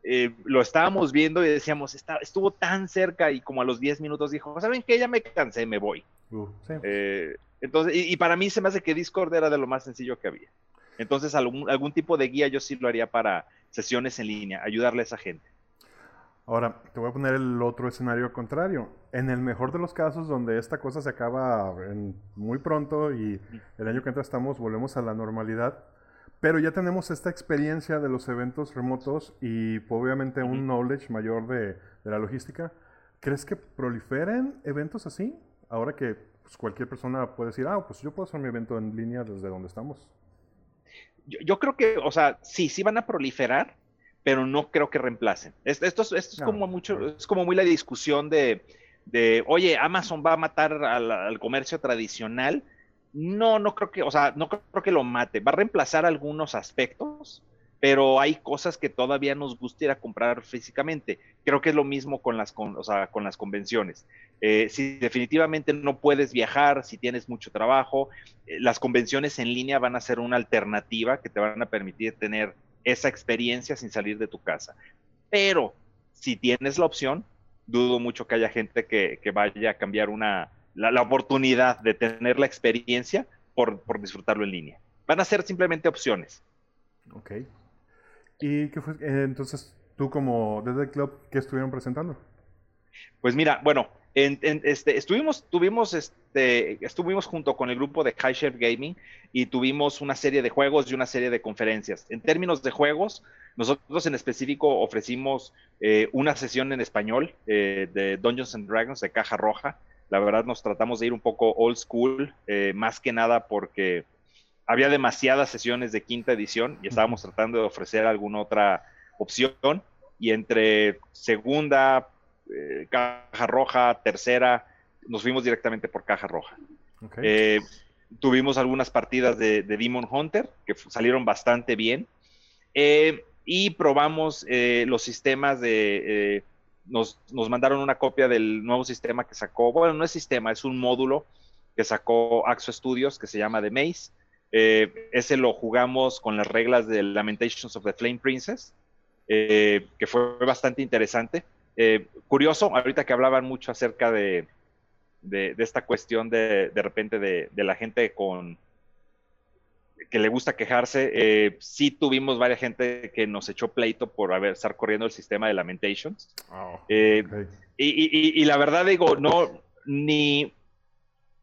eh, lo estábamos viendo y decíamos, está, estuvo tan cerca y como a los 10 minutos dijo, ¿saben qué? Ya me cansé, me voy. uh, sí. Eh, entonces, y, y para mí se me hace que Discord era de lo más sencillo que había. Entonces, algún, algún tipo de guía yo sí lo haría para sesiones en línea, ayudarle a esa gente. Ahora, te voy a poner el otro escenario contrario. En el mejor de los casos, donde esta cosa se acaba en- muy pronto y el año que entra estamos, volvemos a la normalidad, pero ya tenemos esta experiencia de los eventos remotos y obviamente un knowledge mayor de, de la logística. ¿Crees que proliferen eventos así? Ahora que pues, cualquier persona puede decir, ah, pues yo puedo hacer mi evento en línea desde donde estamos. Yo, yo creo que, o sea, sí, sí van a proliferar, pero no creo que reemplacen. Es- Esto, es, esto es No, como mucho, es como muy la discusión de, de, oye, Amazon va a matar al, al comercio tradicional. No, no creo que, o sea, no creo que lo mate. Va a reemplazar algunos aspectos, pero hay cosas que todavía nos gusta ir a comprar físicamente. Creo que es lo mismo con las, con, o sea, con las convenciones. Eh, si definitivamente no puedes viajar, si tienes mucho trabajo, eh, las convenciones en línea van a ser una alternativa que te van a permitir tener esa experiencia sin salir de tu casa. Pero si tienes la opción, dudo mucho que haya gente que, que vaya a cambiar una, la, la oportunidad de tener la experiencia por, por disfrutarlo en línea. Van a ser simplemente opciones. Ok. ¿Y qué fue? eh, entonces, tú como desde el club, ¿qué estuvieron presentando? Pues mira, bueno, en- en, este, estuvimos, tuvimos, este, estuvimos junto con el grupo de High Chef Gaming y tuvimos una serie de juegos y una serie de conferencias. En términos de juegos, nosotros en específico ofrecimos eh, una sesión en español eh, de Dungeons and Dragons de caja roja. La verdad nos tratamos de ir un poco old school, eh, más que nada porque había demasiadas sesiones de quinta edición y estábamos tratando de ofrecer alguna otra opción. Y entre segunda, eh, caja roja, tercera, nos fuimos directamente por caja roja. Eh, tuvimos algunas partidas de, de Demon Hunter que salieron bastante bien. Eh, y probamos eh, los sistemas de... nos, nos mandaron una copia del nuevo sistema que sacó, bueno, no es sistema, es un módulo que sacó Axo Studios que se llama The Maze. Eh, ese lo jugamos con las reglas de Lamentations of the Flame Princess, eh, que fue bastante interesante. Eh, curioso, ahorita que hablaban mucho acerca de, de, de esta cuestión de, de repente de, de la gente con que le gusta quejarse, eh, sí tuvimos varias gente que nos echó pleito por haber estar corriendo el sistema de Lamentations. Oh, Eh, y la verdad digo, no, ni,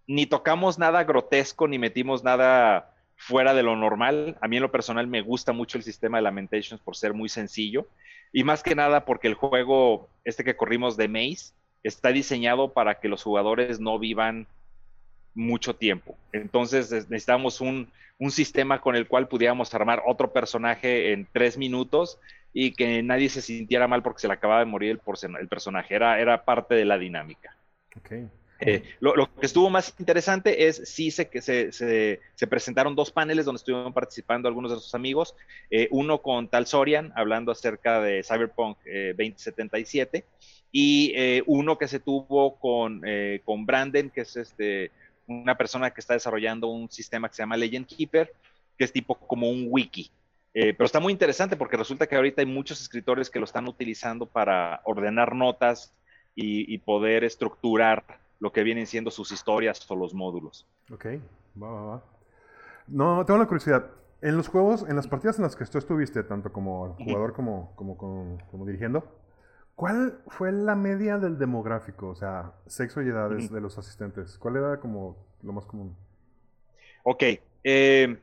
ni tocamos nada grotesco, ni metimos nada fuera de lo normal. A mí en lo personal me gusta mucho el sistema de Lamentations por ser muy sencillo. Y más que nada porque el juego, este que corrimos de Maze, está diseñado para que los jugadores no vivan mucho tiempo. Entonces necesitamos un, un, sistema con el cual pudiéramos armar otro personaje en tres minutos y que nadie se sintiera mal porque se le acababa de morir el, el personaje. Era, era parte de la dinámica. Okay. Eh, lo, que estuvo más interesante es sí se, que se, se, presentaron dos paneles donde estuvieron participando algunos de nuestros amigos, eh, uno con Tal Sorian hablando acerca de Cyberpunk 2077 eh, y uno que se tuvo con, con Brandon, que es este, una persona que está desarrollando un sistema que se llama Legend Keeper, que es tipo como un wiki. pero está muy interesante porque resulta que ahorita hay muchos escritores que lo están utilizando para ordenar notas y, y poder estructurar lo que vienen siendo sus historias o los módulos. Ok, va, va, va. No, tengo la curiosidad. En los juegos, en las partidas en las que tú estuviste, tanto como jugador como, como, como, dirigiendo, ¿cuál fue la media del demográfico? O sea, sexo y edades de los asistentes. ¿Cuál era como lo más común? Ok. Eh,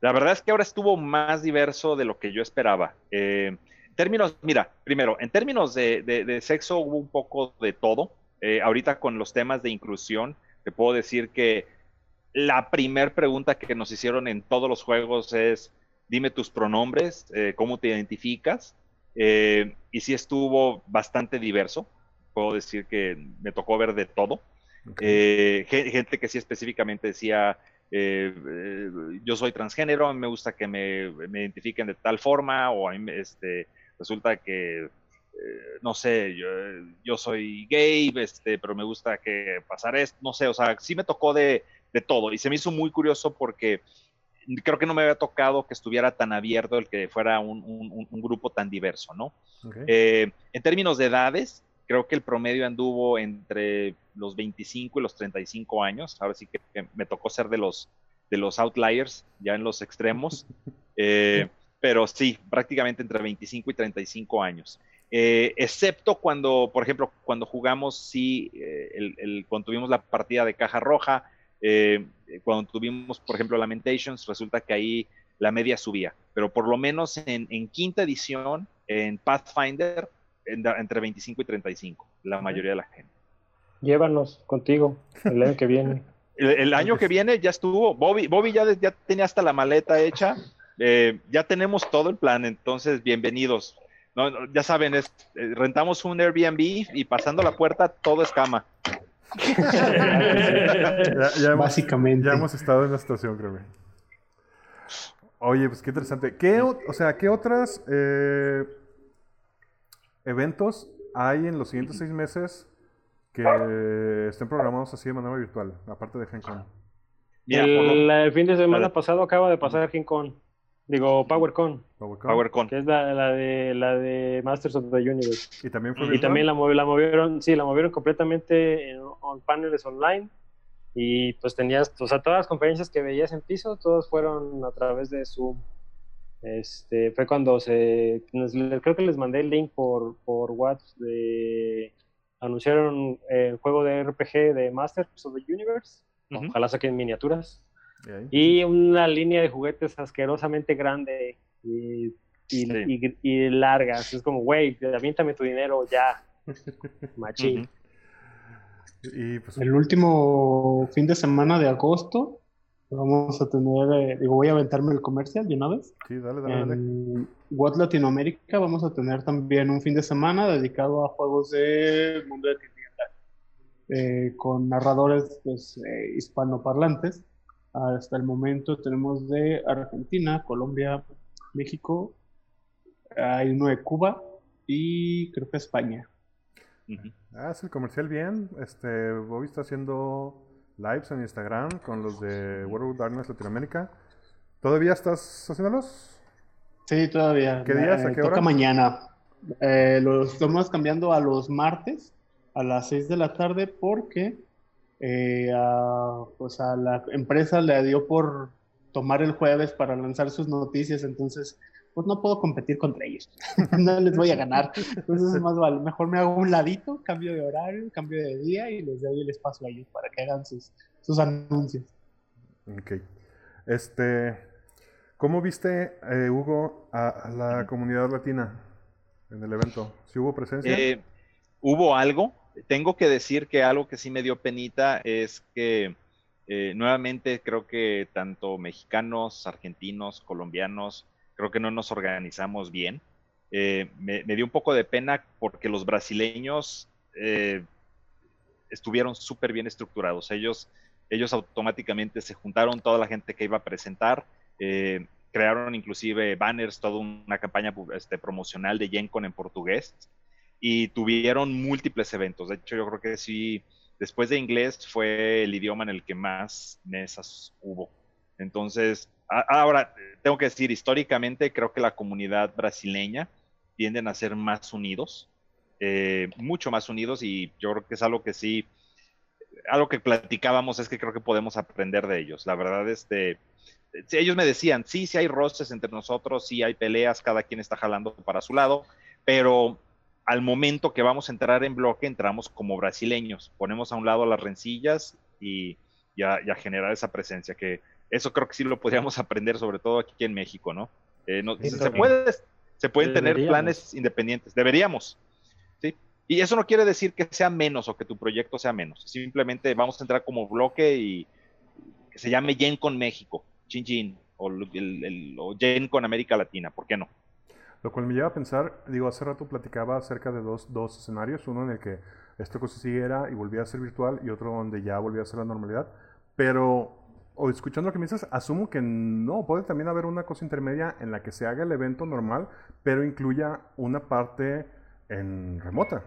la verdad es que ahora estuvo más diverso de lo que yo esperaba. Eh, en términos, mira, primero, en términos de, de, sexo hubo un poco de todo. Eh, ahorita con los temas de inclusión, te puedo decir que la primer pregunta que nos hicieron en todos los juegos es, dime tus pronombres, eh, cómo te identificas. Eh, y sí estuvo bastante diverso. Puedo decir que me tocó ver de todo. gente que sí específicamente decía, yo soy transgénero, me gusta que me, me, identifiquen de tal forma, o a mí este, resulta que eh, no sé, yo, soy gay, este, pero me gusta que pasar esto, no sé, o sea, sí me tocó de, todo y se me hizo muy curioso porque creo que no me había tocado que estuviera tan abierto el que fuera un, grupo tan diverso, ¿no? Eh, en términos de edades, creo que el promedio anduvo entre los 25 y los 35 años, ahora sí que, me tocó ser de los, de los outliers, ya en los extremos, eh, pero sí, prácticamente entre 25 y 35 años. Eh, excepto cuando, por ejemplo, cuando jugamos, sí, eh, el, cuando tuvimos la partida de caja roja, eh, cuando tuvimos, por ejemplo, Lamentations, resulta que ahí la media subía, pero por lo menos en, quinta edición, en Pathfinder, entre 25 y 35, la mayoría de la gente. Llévanos contigo el año que viene. el, año que viene ya estuvo, Bobby, Bobby ya, ya tenía hasta la maleta hecha, ya tenemos todo el plan, entonces bienvenidos no, ya saben, es, eh, rentamos un Airbnb y pasando la puerta todo es cama. Básicamente. Ya hemos estado en la situación, creo. Oye, pues qué interesante. ¿Qué, o sea, ¿qué otros eh, eventos hay en los siguientes seis meses que estén programados así de manera virtual, aparte de GenCon? El, fin de semana pasado acaba de pasar GenCon. Digo, PowerCon. PowerCon. Que es la, de, la de Masters of the Universe. Y también fue Y también la, la movieron, sí, la movieron completamente en paneles online. Y pues tenías, o sea, todas las conferencias que veías en piso, todas fueron a través de Zoom. Este, fue cuando se, creo que les mandé el link por, por WhatsApp de, anunciaron el juego de RPG de Masters of the Universe. Ojalá saquen miniaturas. Y una línea de juguetes asquerosamente grande y, y, larga. Es como, güey, aviéntame tu dinero ya. Machín. Y pues, el último fin de semana de agosto vamos a tener, eh, digo, voy a aventarme el comercial de una vez. Sí, dale, dale. En What Latinoamérica vamos a tener también un fin de semana dedicado a juegos de mundo de eh, con narradores pues, eh, hispanoparlantes. Hasta el momento tenemos de Argentina, Colombia, México, hay uno de Cuba y creo que España. Ah, es el comercial bien. Este, Bobby está haciendo lives en Instagram con los de World of Darkness Latinoamérica. ¿Todavía estás haciéndolos? Sí, todavía. ¿Qué días? ¿A qué hora? Toca mañana. Eh, los estamos cambiando a los martes a las 6 de la tarde porque eh, a, pues a la empresa le dio por tomar el jueves para lanzar sus noticias, entonces pues no puedo competir contra ellos, no les voy a ganar, entonces es más vale, mejor me hago un ladito, cambio de horario, cambio de día y les doy el espacio a ellos para que hagan sus, sus anuncios. Ok, este, ¿cómo viste, eh, Hugo, a, la comunidad latina? en el evento? ¿Sí hubo presencia? Eh, hubo algo. Tengo que decir que algo que sí me dio penita es que eh, nuevamente creo que tanto mexicanos, argentinos, colombianos, creo que no nos organizamos bien. Eh, me, dio un poco de pena porque los brasileños eh, estuvieron súper bien estructurados. Ellos, ellos automáticamente se juntaron toda la gente que iba a presentar, crearon inclusive banners, toda una campaña este, promocional de GenCon en portugués y tuvieron múltiples eventos. De hecho, yo creo que sí, después de inglés fue el idioma en el que más mesas hubo. Entonces, ahora, tengo que decir, históricamente creo que la comunidad brasileña tienden a ser más unidos, eh, mucho más unidos y yo creo que es algo que sí, algo que platicábamos es que creo que podemos aprender de ellos. La verdad, este, ellos me decían, sí, sí hay roces entre nosotros, sí hay peleas, cada quien está jalando para su lado, pero al momento que vamos a entrar en bloque, entramos como brasileños, ponemos a un lado las rencillas y, ya generar esa presencia, que eso creo que sí lo podríamos aprender, sobre todo aquí en México, ¿no? Eh, se, puede, se pueden tener planes independientes, deberíamos, ¿sí? Y eso no quiere decir que sea menos o que tu proyecto sea menos, simplemente vamos a entrar como bloque y que se llame Gen con México, Chin Chin, o, el, o Gen con América Latina, ¿por qué no? Lo cual me lleva a pensar, digo, hace rato platicaba acerca de dos, dos escenarios, uno en el que esta cosa siguiera y volvía a ser virtual y otro donde ya volvía a ser la normalidad, pero o escuchando lo que me dices, asumo que no, puede también haber una cosa intermedia en la que se haga el evento normal, pero incluya una parte en remota.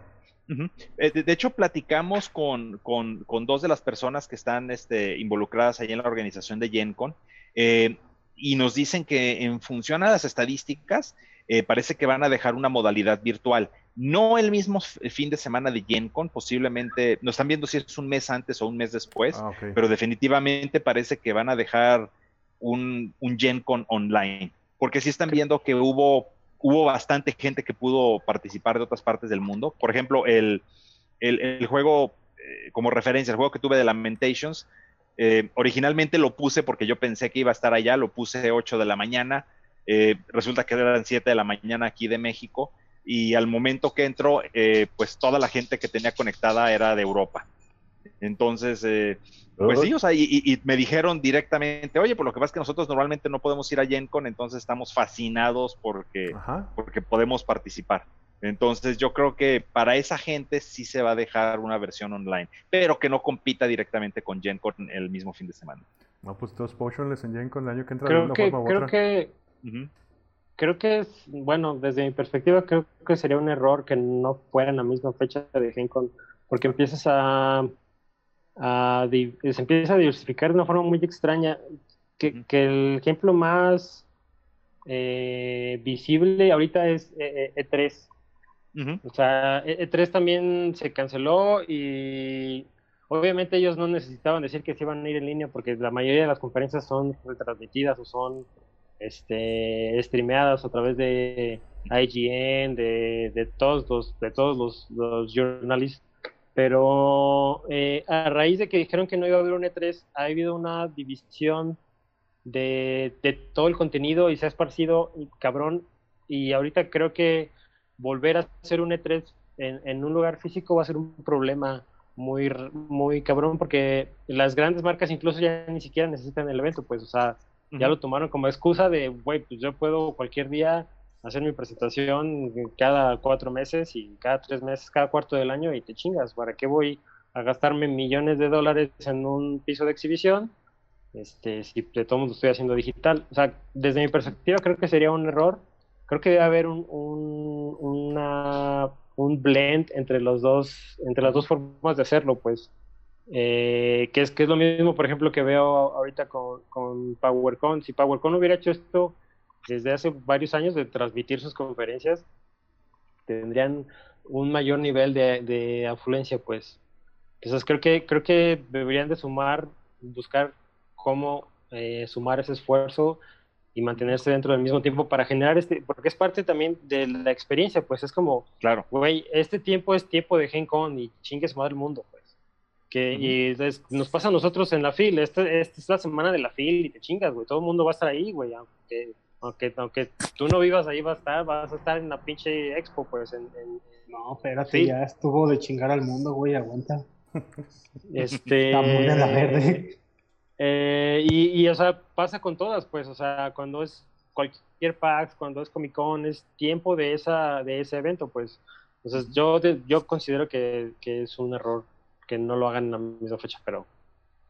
Eh, de, hecho, platicamos con, con, con, dos de las personas que están este, involucradas ahí en la organización de GenCon eh, y nos dicen que en función a las estadísticas, eh, parece que van a dejar una modalidad virtual. No el mismo fin de semana de GenCon, posiblemente, nos están viendo si es un mes antes o un mes después, ah, pero definitivamente parece que van a dejar un, un GenCon online, porque sí están viendo que hubo, hubo bastante gente que pudo participar de otras partes del mundo. Por ejemplo, el, el, juego, eh, como referencia, el juego que tuve de Lamentations, eh, originalmente lo puse porque yo pensé que iba a estar allá, lo puse 8 de la mañana, eh, resulta que eran 7 de la mañana aquí de México y al momento que entró, eh, pues toda la gente que tenía conectada era de Europa. Entonces, eh, pues sí, o sea, y, me dijeron directamente, oye, por lo que pasa es que nosotros normalmente no podemos ir a GenCon, entonces estamos fascinados porque, porque podemos participar. Entonces yo creo que para esa gente sí se va a dejar una versión online, pero que no compita directamente con GenCon el mismo fin de semana. No, pues todos Potionless en GenCon el año que entra creo de una que, forma u creo Que Creo que es, bueno, desde mi perspectiva, creo que sería un error que no fuera en la misma fecha de GenCon, porque empiezas a, se empieza a diversificar de una forma muy extraña. Que, el ejemplo más eh, visible ahorita es E3. E, e o sea, E3 e también se canceló y obviamente ellos no necesitaban decir que se iban a ir en línea porque la mayoría de las conferencias son retransmitidas o son este, streameadas a través de IGN, de, de todos los, de todos los, los journalists. Pero eh, a raíz de que dijeron que no iba a haber un E3, ha habido una división de, de todo el contenido y se ha esparcido cabrón. Y ahorita creo que volver a hacer un E3 en, en, un lugar físico va a ser un problema muy, muy cabrón porque las grandes marcas incluso ya ni siquiera necesitan el evento, pues, o sea, ya lo tomaron como excusa de, güey, pues yo puedo cualquier día hacer mi presentación cada cuatro meses y cada tres meses, cada cuarto del año y te chingas. ¿Para qué voy a gastarme millones de dólares en un piso de exhibición? Este, si de todo lo estoy haciendo digital. O sea, desde mi perspectiva creo que sería un error. Creo que debe haber un, un, una, un blend entre los dos, entre las dos formas de hacerlo, pues. Eh, que, es, que es lo mismo, por ejemplo, que veo ahorita con, con PowerCon. Si PowerCon hubiera hecho esto desde hace varios años de transmitir sus conferencias, tendrían un mayor nivel de, de afluencia, pues. Entonces creo que, creo que deberían de sumar, buscar cómo eh, sumar ese esfuerzo y mantenerse dentro del mismo tiempo para generar este, porque es parte también de la experiencia, pues es como, claro, güey, este tiempo es tiempo de Gen Con y chingue su madre el mundo, pues. Que, y nos pasa a nosotros en la fil, esta, esta, es la semana de la fil y te chingas, güey, todo el mundo va a estar ahí, güey, aunque Aunque, aunque tú no vivas ahí, vas a estar, vas a estar en la pinche expo, pues. En, en- No, espérate, Sí. ya estuvo de chingar al mundo, güey, aguanta. este. La moneda verde. eh, y, y, o sea, pasa con todas, pues. O sea, cuando es cualquier PAX, cuando es Comic Con, es tiempo de, esa, de ese evento, pues. Entonces, yo, de- yo considero que, que es un error que no lo hagan en la misma fecha, pero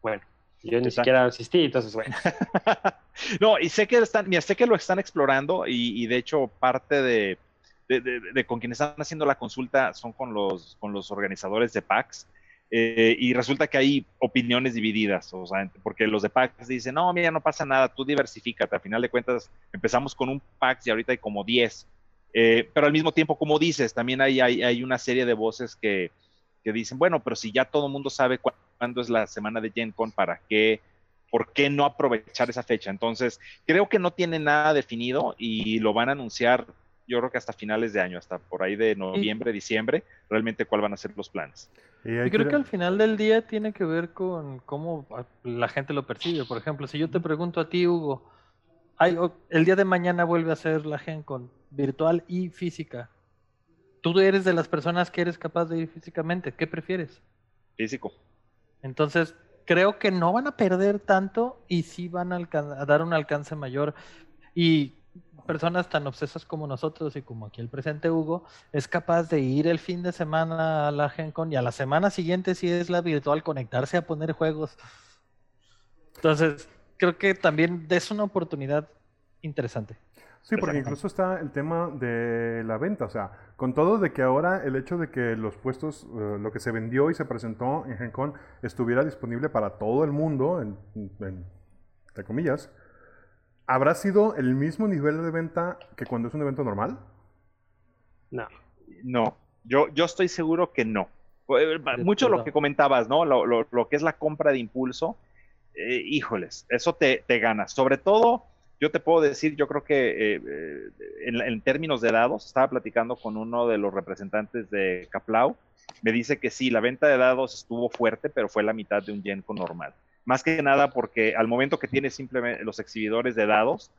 bueno, yo ni Exacto. siquiera asistí, entonces, bueno. no, y sé que están, mira, sé que lo están explorando y, y de hecho parte de, de, de- de con quienes están haciendo la consulta son con los, con los organizadores de PAX. eh, y resulta que hay opiniones divididas, o sea, porque los de PAX dicen, no, mira, no pasa nada, tú diversifícate, a final de cuentas empezamos con un PAX y ahorita hay como 10, Eh, pero al mismo tiempo, como dices, también hay, hay, hay una serie de voces que, que dicen, bueno, pero si ya todo el mundo sabe cu- cuándo es la semana de Gen Con, ¿para qué? ¿Por qué no aprovechar esa fecha? Entonces, creo que no tiene nada definido y lo van a anunciar, yo creo que hasta finales de año, hasta por ahí de noviembre, diciembre, realmente cuál van a ser los planes. Y Yo creo que- que al final del día tiene que ver con cómo a- la gente lo percibe. Por ejemplo, si yo te pregunto a ti, Hugo, hay, o- el día de mañana vuelve a ser la Gen con virtual y física. Tú eres de las personas que eres capaz de ir físicamente. ¿Qué prefieres? Físico. Entonces, creo que no van a perder tanto y sí van a, a dar un alcance mayor. Y personas tan obsesas como nosotros y como aquí el presente Hugo, es capaz de ir el fin de semana a la Gen Con y a la semana siguiente, si es la virtual, conectarse a poner juegos. Entonces, creo que también es una oportunidad interesante. Sí, porque incluso está el tema de la venta, o sea, con todo de que ahora el hecho de que los puestos, eh, lo que se vendió y se presentó en Gen Con estuviera disponible para todo el mundo, en, en- entre comillas, ¿habrá sido el mismo nivel de venta que cuando es un evento normal? No. No, yo, yo estoy seguro que no. Mucho lo que comentabas, ¿no? Lo, lo- lo que es la compra de impulso, eh, híjoles, eso te, te gana. Sobre todo, yo te puedo decir, yo creo que eh, eh, en, en términos de dados, estaba platicando con uno de los representantes de Caplau, me dice que sí, la venta de dados estuvo fuerte, pero fue la mitad de un Genco normal. Más que nada porque al momento que tienes simplemente los exhibidores de dados,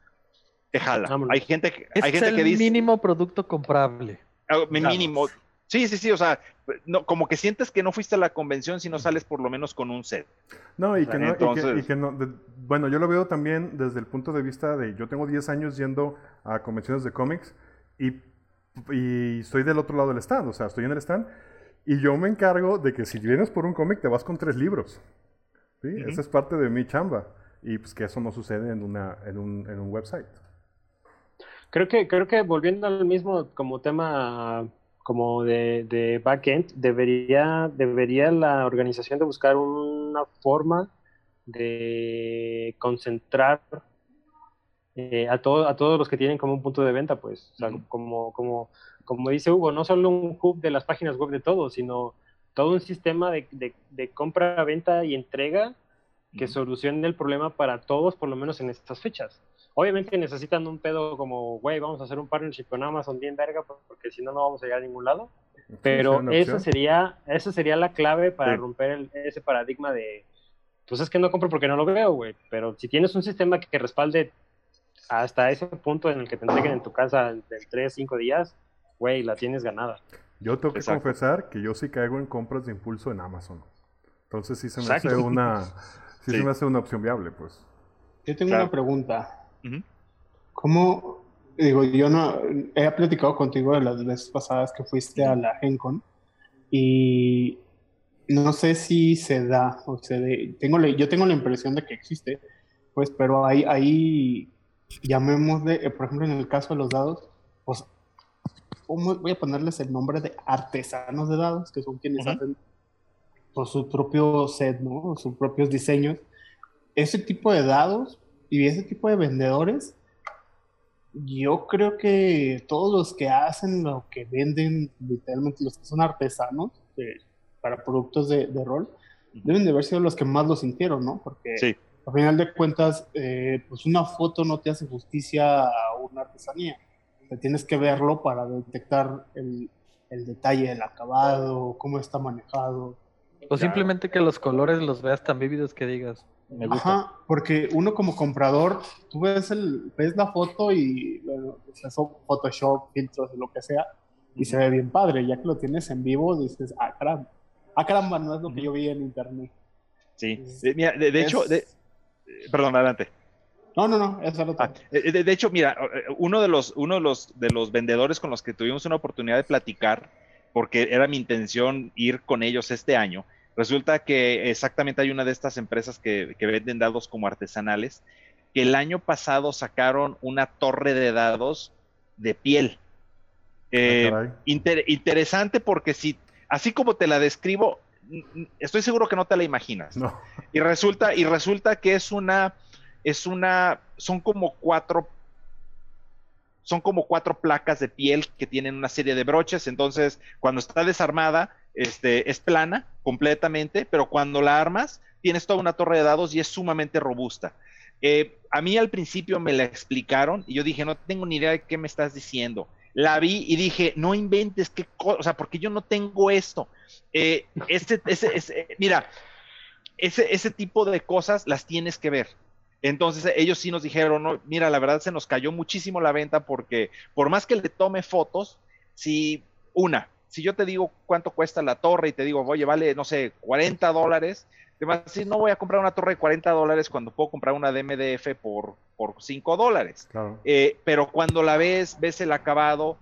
te jala. Vámonos. Hay gente, que- Es hay gente el que dice... mínimo producto comprable. Ah, mínimo. Sí, sí, sí, o sea, no, como que sientes que no fuiste a la convención si no sales por lo menos con un set. No, y que no, y que- y entonces- que no- de- bueno, yo lo veo también desde el punto de vista de, yo tengo 10 años yendo a convenciones de cómics y, y estoy del otro lado del stand, o sea, estoy en el stand y yo me encargo de que si vienes por un cómic te vas con tres libros. ¿sí? Esa es parte de mi chamba y pues que eso no sucede en, una, en, un, en un website. Creo que, creo que volviendo al mismo como tema como de, de backend, debería, debería la organización de buscar una forma de concentrar eh, a, todo, a todos los que tienen como un punto de venta, pues, o sea, Ujú. como, como, como dice Hugo, no solo un hub de las páginas web de todos, sino todo un sistema de, de, de compra, venta y entrega que solucione el problema para todos, por lo menos en estas fechas. Obviamente necesitan un pedo como, güey, vamos a hacer un partnership con Amazon bien verga, por- porque si no, no vamos a llegar a ningún lado. Pero esa sería, esa sería la clave para Sí. romper el- ese paradigma de, pues es que no compro porque no lo veo, güey. Pero si tienes un sistema que respalde hasta ese punto en el que te entreguen en tu casa en 3, 5 días, güey, la tienes ganada. Yo tengo que Exacto. confesar que yo sí caigo en compras de impulso en Amazon. Entonces sí se me Exacto. hace una, sí, Sí. se me hace una opción viable, pues. Yo tengo Claro. una pregunta. ¿Cómo, digo, yo no, he platicado contigo de las veces pasadas que fuiste a la GenCon y no sé si se da, o sea, de- tengo yo tengo la impresión de que existe, pues, pero hay, hay llamémosle, eh, por ejemplo, en el caso de los dados, pues, ¿cómo voy a ponerles el nombre de artesanos de dados, que son quienes Ujú. hacen por su propio set, ¿no? Sus propios diseños. Ese tipo de dados y ese tipo de vendedores, yo creo que todos los que hacen lo que venden, literalmente los que son artesanos eh, para productos de, de rol, deben de haber sido los que más lo sintieron, ¿no? Porque Sí. a final de cuentas, eh, pues una foto no te hace justicia a una artesanía. Sea, tienes que verlo para detectar el, el detalle del acabado, cómo está manejado. O simplemente que los colores los veas tan vívidos que digas, Me gusta. Ajá, porque uno como comprador, tú ves, el, ves la foto y bueno, eso, Photoshop, filtros, lo que sea, y se ve bien padre. Ya que lo tienes en vivo, dices, ah, caramba, ah, caramba, no es lo que yo vi en internet. Sí, de, mira, de, de hecho, de, perdón, adelante. No, no, no, eso lo Ah, eh, de, de hecho, mira, eh, uno de los, uno de los, de los vendedores con los que tuvimos una oportunidad de platicar, porque era mi intención ir con ellos este año, resulta que exactamente hay una de estas empresas que, que venden dados como artesanales, que el año pasado sacaron una torre de dados de piel. Eh, Ah, inter- interesante porque si, así como te la describo, estoy seguro que no te la imaginas. No. Y resulta, y resulta que es una, es una, son como cuatro, son como cuatro placas de piel que tienen una serie de broches. Entonces, cuando está desarmada, este, es plana completamente, pero cuando la armas, tienes toda una torre de dados y es sumamente robusta. Eh, a mí al principio me la explicaron y yo dije, no tengo ni idea de qué me estás diciendo. La vi y dije, no inventes, qué co- o sea, porque yo no tengo esto. Eh, este, ese, ese- mira, ese, ese tipo de cosas las tienes que ver. Entonces ellos sí nos dijeron, no, mira, la verdad se nos cayó muchísimo la venta porque por más que le tome fotos, si una, si yo te digo cuánto cuesta la torre y te digo, oye, vale, no sé, 40 dólares, te vas a decir, no voy a comprar una torre de 40 dólares cuando puedo comprar una de MDF por, por 5 dólares. Claro. Eh, pero cuando la ves, ves el acabado,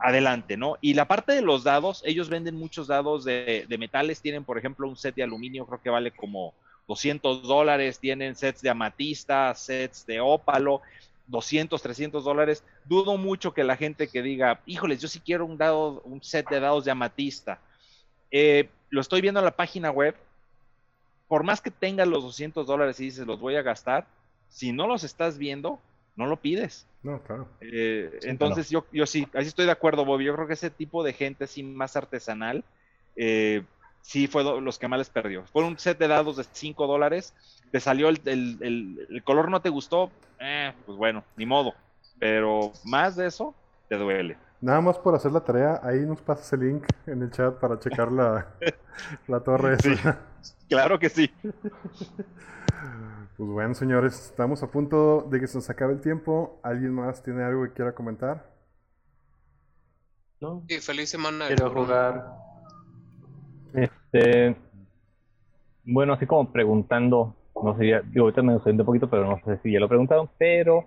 adelante, ¿no? Y la parte de los dados, ellos venden muchos dados de, de metales, tienen por ejemplo un set de aluminio, creo que vale como 200 dólares, tienen sets de amatista, sets de ópalo, 200, 300 dólares. Dudo mucho que la gente que diga, híjoles, yo sí quiero un dado, un set de dados de amatista. Eh, lo estoy viendo en la página web. Por más que tengas los 200 dólares y dices, los voy a gastar, si no los estás viendo, no lo pides. No, claro. Eh, Sí, entonces yo, yo sí, así estoy de acuerdo, Bobby. Yo creo que ese tipo de gente así más artesanal, eh, sí fue los que más les perdió. Fue un set de dados de 5 dólares, te salió el, el- el- el color no te gustó, eh, pues bueno, ni modo. Pero más de eso, te duele. Nada más por hacer la tarea, ahí nos pasas el link en el chat para checar la, la torre Sí. esa. Claro que sí. Pues bueno, señores, estamos a punto de que se nos acabe el tiempo. ¿Alguien más tiene algo que quiera comentar? ¿no? Y feliz semana. Quiero jugar. Este, bueno, así como preguntando, no sé, ya, digo, ahorita me sorprende un poquito, pero no sé si ya lo preguntaron, pero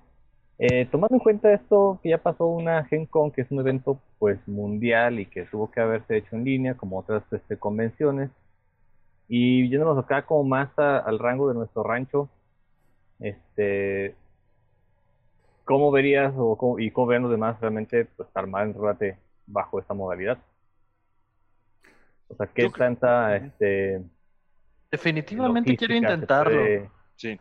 eh, tomando en cuenta esto, que ya pasó una Gen Con, que es un evento pues mundial y que tuvo que haberse hecho en línea, como otras este, convenciones, y yéndonos acá como más al rango de nuestro rancho, este, ¿cómo verías o cómo- y cómo verían los demás realmente pues armar en Rorate bajo esta modalidad? O sea, ¿qué Yo creo- tanta este, Definitivamente quiero intentarlo. puede Sí.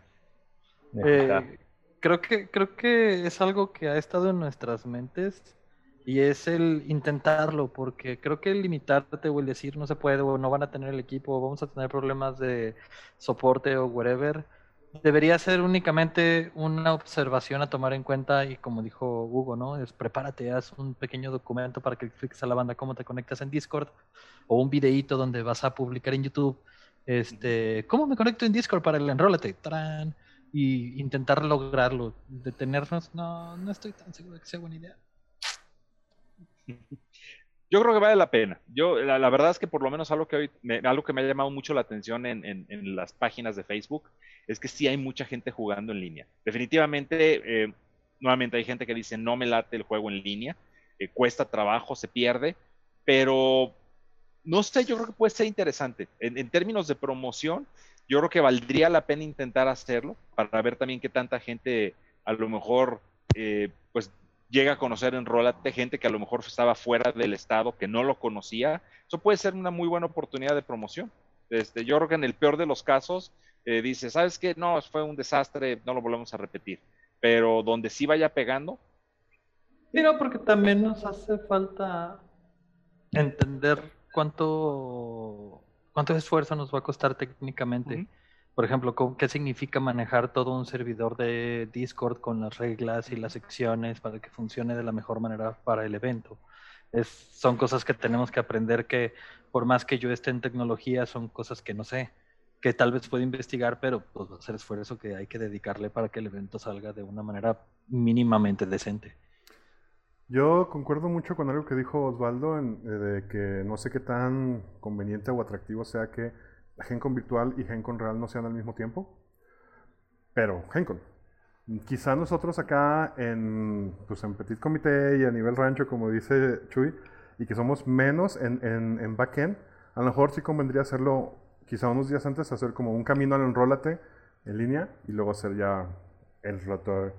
Eh, creo que creo que es algo que ha estado en nuestras mentes y es el intentarlo porque creo que el limitarte o el decir no se puede o no van a tener el equipo o vamos a tener problemas de soporte o whatever debería ser únicamente una observación a tomar en cuenta y como dijo Hugo, ¿no? Es prepárate, haz un pequeño documento para que expliques a la banda cómo te conectas en Discord o un videíto donde vas a publicar en YouTube este, ¿cómo me conecto en Discord para el enrólate? ¡Tarán! y intentar lograrlo. Detenernos, no, no estoy tan seguro de que sea buena idea. Yo creo que vale la pena. Yo, la, la verdad es que por lo menos algo que, hoy me, algo que me ha llamado mucho la atención en, en- las páginas de Facebook es que sí hay mucha gente jugando en línea. Definitivamente, eh, nuevamente hay gente que dice no me late el juego en línea, eh, cuesta trabajo, se pierde, pero no sé, yo creo que puede ser interesante. En, en términos de promoción, yo creo que valdría la pena intentar hacerlo para ver también qué tanta gente a lo mejor eh, pues llega a conocer en Rolate gente que a lo mejor estaba fuera del estado, que no lo conocía. Eso puede ser una muy buena oportunidad de promoción. Este, yo creo que en el peor de los casos, eh, dice, ¿sabes qué? No, fue un desastre, no lo volvemos a repetir. Pero donde sí vaya pegando, Sí, no, porque también nos hace falta entender cuánto, cuánto esfuerzo nos va a costar técnicamente. Ujú. Por ejemplo, qué significa manejar todo un servidor de Discord con las reglas y las secciones para que funcione de la mejor manera para el evento. Son cosas que tenemos que aprender que por más que yo esté en tecnología, son cosas que no sé. que tal vez puede investigar, pero pues va a ser esfuerzo que hay que dedicarle para que el evento salga de una manera mínimamente decente. Yo concuerdo mucho con algo que dijo Osvaldo, eh, de que no sé qué tan conveniente o atractivo sea que GenCon virtual y GenCon real no sean al mismo tiempo. Pero GenCon. Quizá nosotros acá en, pues en Petit Comité y a nivel rancho, como dice Chuy, y que somos menos en, en, en backend, a lo mejor sí convendría hacerlo quizá unos días antes, hacer como un camino al enrólate en línea y luego hacer ya el rato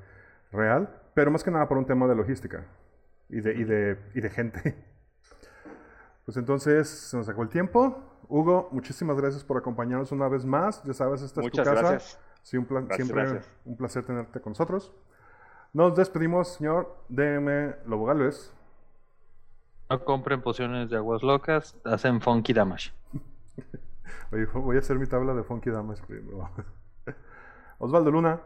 real, pero más que nada por un tema de logística y de, y de, y de gente. Pues entonces se nos sacó el tiempo. Hugo, muchísimas gracias por acompañarnos una vez más. Ya sabes, esta Muchas es tu casa. gracias. Sí, un Gracias, siempre gracias. un placer tenerte con nosotros. Nos despedimos, señor DM Lobo Galvez. No compren pociones de aguas locas, hacen funky damage. Oye, voy a hacer mi tabla de Funky Damage. primero. Osvaldo Luna.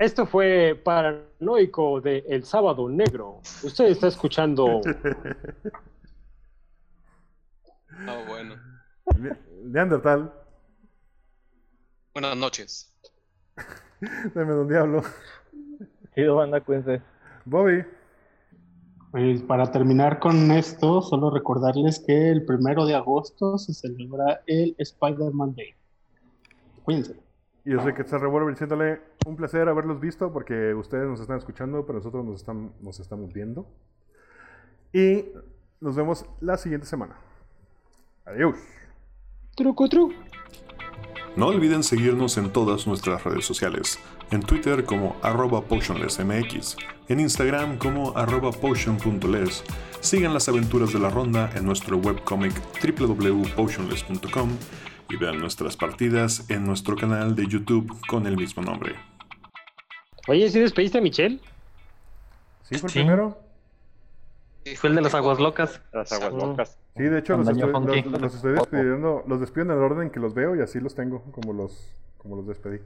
Esto fue Paranoico de El Sábado Negro. Usted está escuchando Ah, bueno. Le- Neandertal. Buenas noches. Deme Don Diablo. Chido, banda, cuídense. Bobby. Pues para terminar con esto, solo recordarles que el primero de agosto se celebra el Spider-Man Day. Cuídense. Y yo soy Quetzal Revolver diciéndole un placer haberlos visto porque ustedes nos están escuchando, pero nosotros nos, están, nos estamos viendo. Y nos vemos la siguiente semana. Adiós. Truco truco. No olviden seguirnos en todas nuestras redes sociales. En Twitter como arroba potionlessmx, en Instagram como arroba potion.les. Sigan las aventuras de la ronda en nuestro webcomic www.potionless.com y vean nuestras partidas en nuestro canal de YouTube con el mismo nombre. Oye, ¿sí despediste a Michelle? ¿Sí el Sí. primero? Fue el de las aguas locas. Las aguas locas. Sí, de hecho los estoy, los estoy despidiendo, los despido en el orden que los veo y así los tengo, como los, como los despedí.